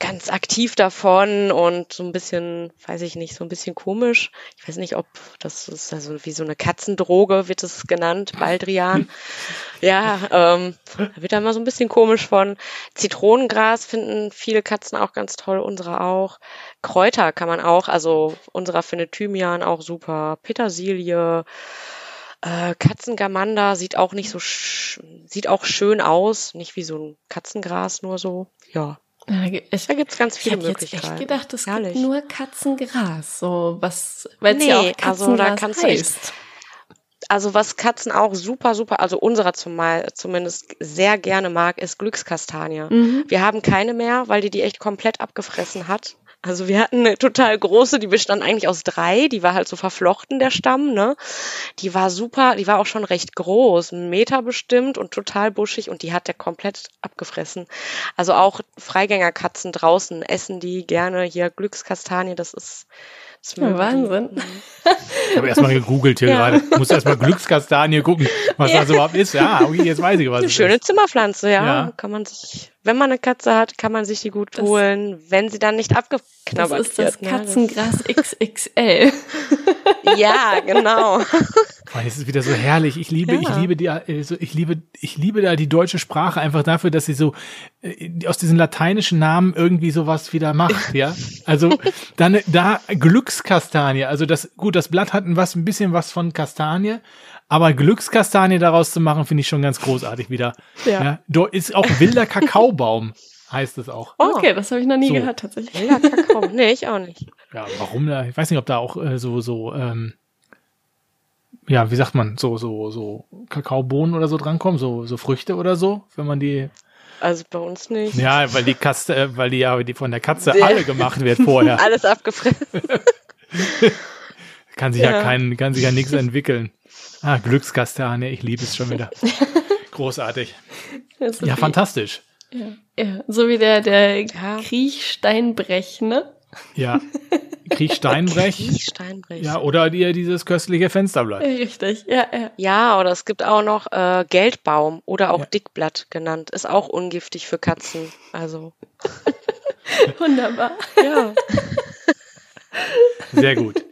ganz aktiv davon und so ein bisschen, weiß ich nicht, so ein bisschen komisch. Ich weiß nicht, ob das ist also wie so eine Katzendroge, wird es genannt, Baldrian. ja, ähm, da wird da mal so ein bisschen komisch von. Zitronengras finden viele Katzen auch ganz toll, unsere auch. Kräuter kann man auch, also unserer findet Thymian auch super. Petersilie, äh, Katzengamander sieht auch nicht so, sieht auch schön aus, nicht wie so ein Katzengras, nur so, ja. Ich, da gibt es ganz viele ich Möglichkeiten. Ich hätte gedacht, es Herrlich. gibt nur Katzengras, so was, weil es nee, ja auch Katzengras also da kannst heißt. also was Katzen auch super, super, also unserer zumal, zumindest sehr gerne mag, ist Glückskastanie. Mhm. Wir haben keine mehr, weil die die echt komplett abgefressen hat. Also wir hatten eine total große, die bestand eigentlich aus drei, die war halt so verflochten, der Stamm, ne? Die war super, die war auch schon recht groß, einen Meter bestimmt und total buschig und die hat der komplett abgefressen. Also auch Freigängerkatzen draußen essen die gerne hier Glückskastanie, das ist ja, Wahnsinn. Ich habe erstmal gegoogelt hier ja. gerade. Ich muss erstmal Glückskastanie gucken, was ja. das überhaupt ist. Ja, okay, jetzt weiß ich, was Eine schöne ist. Zimmerpflanze, ja. ja. Kann man sich, wenn man eine Katze hat, kann man sich die gut das, holen, wenn sie dann nicht abgeknabbert wird. Das ist das wird, Katzengras XXL. ja, genau. Es ist wieder so herrlich. Ich liebe, ja. ich liebe die, also ich liebe, ich liebe da die deutsche Sprache einfach dafür, dass sie so äh, aus diesen lateinischen Namen irgendwie sowas wieder macht, ja. Also dann da Glückskastanie. Also das gut, das Blatt hat ein was ein bisschen was von Kastanie, aber Glückskastanie daraus zu machen, finde ich schon ganz großartig wieder. Ja. ja. Da ist auch wilder Kakaobaum heißt es auch. Oh, okay, das habe ich noch nie so. gehört tatsächlich. Wilder Kakao, nee, ich auch nicht. Ja, warum? Ich weiß nicht, ob da auch äh, so so ähm, ja, wie sagt man, so, so, so Kakaobohnen oder so drankommen, so, so Früchte oder so, wenn man die. Also bei uns nicht. Ja, weil die Katze, äh, weil die ja die von der Katze der, alle gemacht wird vorher. Alles abgefressen. kann sich ja, ja kein, kann sich ja nichts entwickeln. Ah, Glückskastanie, ich liebe es schon wieder. Großartig. Ja, fantastisch. Ja. ja, so wie der, der ja. Kriechsteinbrech, ne? Ja. Kriechsteinbrech. Kriechsteinbrech. Ja, oder dir dieses köstliche Fensterblatt. Richtig, ja, ja. Ja, oder es gibt auch noch äh, Geldbaum oder auch ja. Dickblatt genannt. Ist auch ungiftig für Katzen. Also. Wunderbar. Ja. Sehr gut.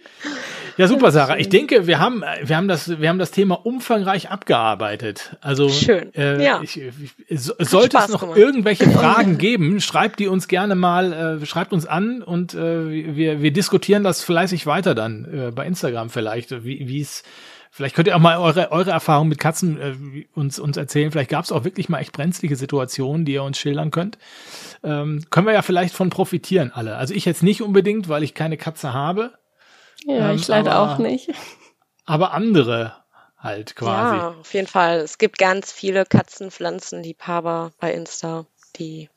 Ja, super, Sarah. Ich denke, wir haben, wir haben das, wir haben das Thema umfangreich abgearbeitet. Also, Schön. Äh, ja. Ich, ich, sollte es noch gemacht. irgendwelche Fragen geben, schreibt die uns gerne mal, äh, schreibt uns an und äh, wir, wir diskutieren das fleißig weiter dann äh, bei Instagram vielleicht, wie es Vielleicht könnt ihr auch mal eure, eure Erfahrungen mit Katzen äh, uns, uns erzählen. Vielleicht gab es auch wirklich mal echt brenzlige Situationen, die ihr uns schildern könnt. Ähm, können wir ja vielleicht von profitieren alle. Also ich jetzt nicht unbedingt, weil ich keine Katze habe. Ja, ähm, ich leider aber, auch nicht. Aber andere halt quasi. Ja, auf jeden Fall. Es gibt ganz viele Katzenpflanzenliebhaber bei Insta, die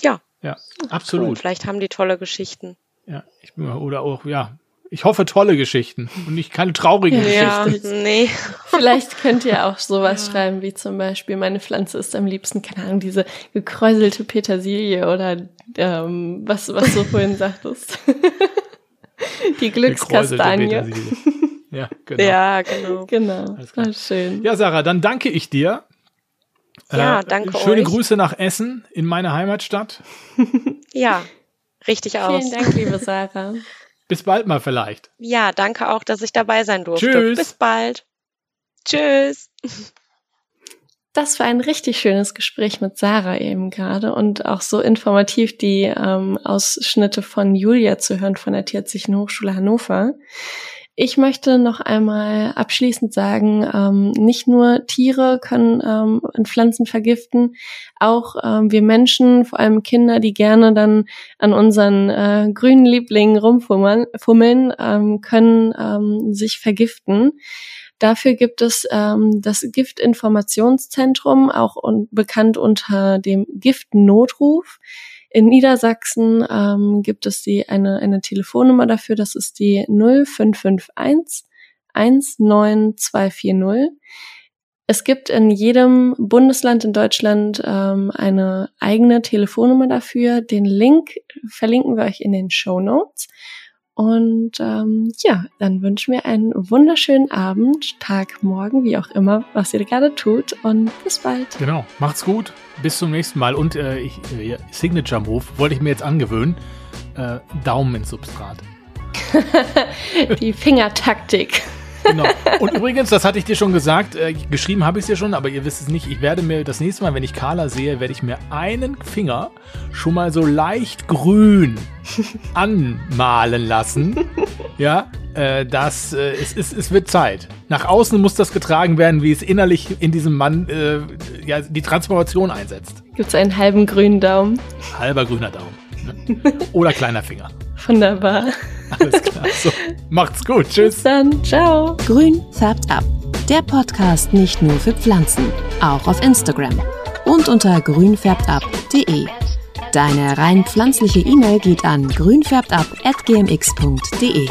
ja. Ja, absolut. Und vielleicht haben die tolle Geschichten. Ja, ich bin, oder auch, ja, ich hoffe tolle Geschichten und nicht keine traurigen ja, Geschichten. Nee. Vielleicht könnt ihr auch sowas ja. schreiben, wie zum Beispiel, meine Pflanze ist am liebsten, keine Ahnung, diese gekräuselte Petersilie oder ähm, was, was du vorhin sagtest. Die Glückskastanie. Ja, genau. Ja, genau. Genau. Ah, schön. Ja, Sarah, dann danke ich dir. Ja, äh, danke Schöne euch. Grüße nach Essen in meine Heimatstadt. ja, richtig aus. Vielen Dank, liebe Sarah. Bis bald mal vielleicht. Ja, danke auch, dass ich dabei sein durfte. Tschüss. Bis bald. Tschüss. Das war ein richtig schönes Gespräch mit Sarah eben gerade und auch so informativ die ähm, Ausschnitte von Julia zu hören von der Tierärztlichen Hochschule Hannover. Ich möchte noch einmal abschließend sagen, ähm, nicht nur Tiere können ähm, Pflanzen vergiften, auch ähm, wir Menschen, vor allem Kinder, die gerne dann an unseren äh, grünen Lieblingen rumfummeln, ähm, können ähm, sich vergiften. Dafür gibt es ähm, das Giftinformationszentrum, auch un bekannt unter dem Giftnotruf. In Niedersachsen ähm, gibt es die eine, eine Telefonnummer dafür, das ist die 0551 19240. Es gibt in jedem Bundesland in Deutschland ähm, eine eigene Telefonnummer dafür. Den Link verlinken wir euch in den Show Notes. Und ähm, ja, dann wünschen wir einen wunderschönen Abend, Tag, Morgen, wie auch immer, was ihr gerade tut. Und bis bald. Genau, macht's gut. Bis zum nächsten Mal. Und äh, ich, äh, Signature Move wollte ich mir jetzt angewöhnen. Äh, Daumen ins Substrat. Die Fingertaktik. Genau. Und übrigens, das hatte ich dir schon gesagt, äh, geschrieben habe ich es dir schon, aber ihr wisst es nicht. Ich werde mir das nächste Mal, wenn ich Carla sehe, werde ich mir einen Finger schon mal so leicht grün anmalen lassen. Ja, äh, das, äh, es, es, es wird Zeit. Nach außen muss das getragen werden, wie es innerlich in diesem Mann äh, ja, die Transformation einsetzt. Gibt es einen halben grünen Daumen? Halber grüner Daumen. Oder kleiner Finger. Wunderbar. Alles klar. So, macht's gut. Tschüss. Bis dann. Ciao. Grün färbt ab. Der Podcast nicht nur für Pflanzen, auch auf Instagram und unter grünfärbtab.de. Deine rein pflanzliche E-Mail geht an grünfärbtab.gmx.de.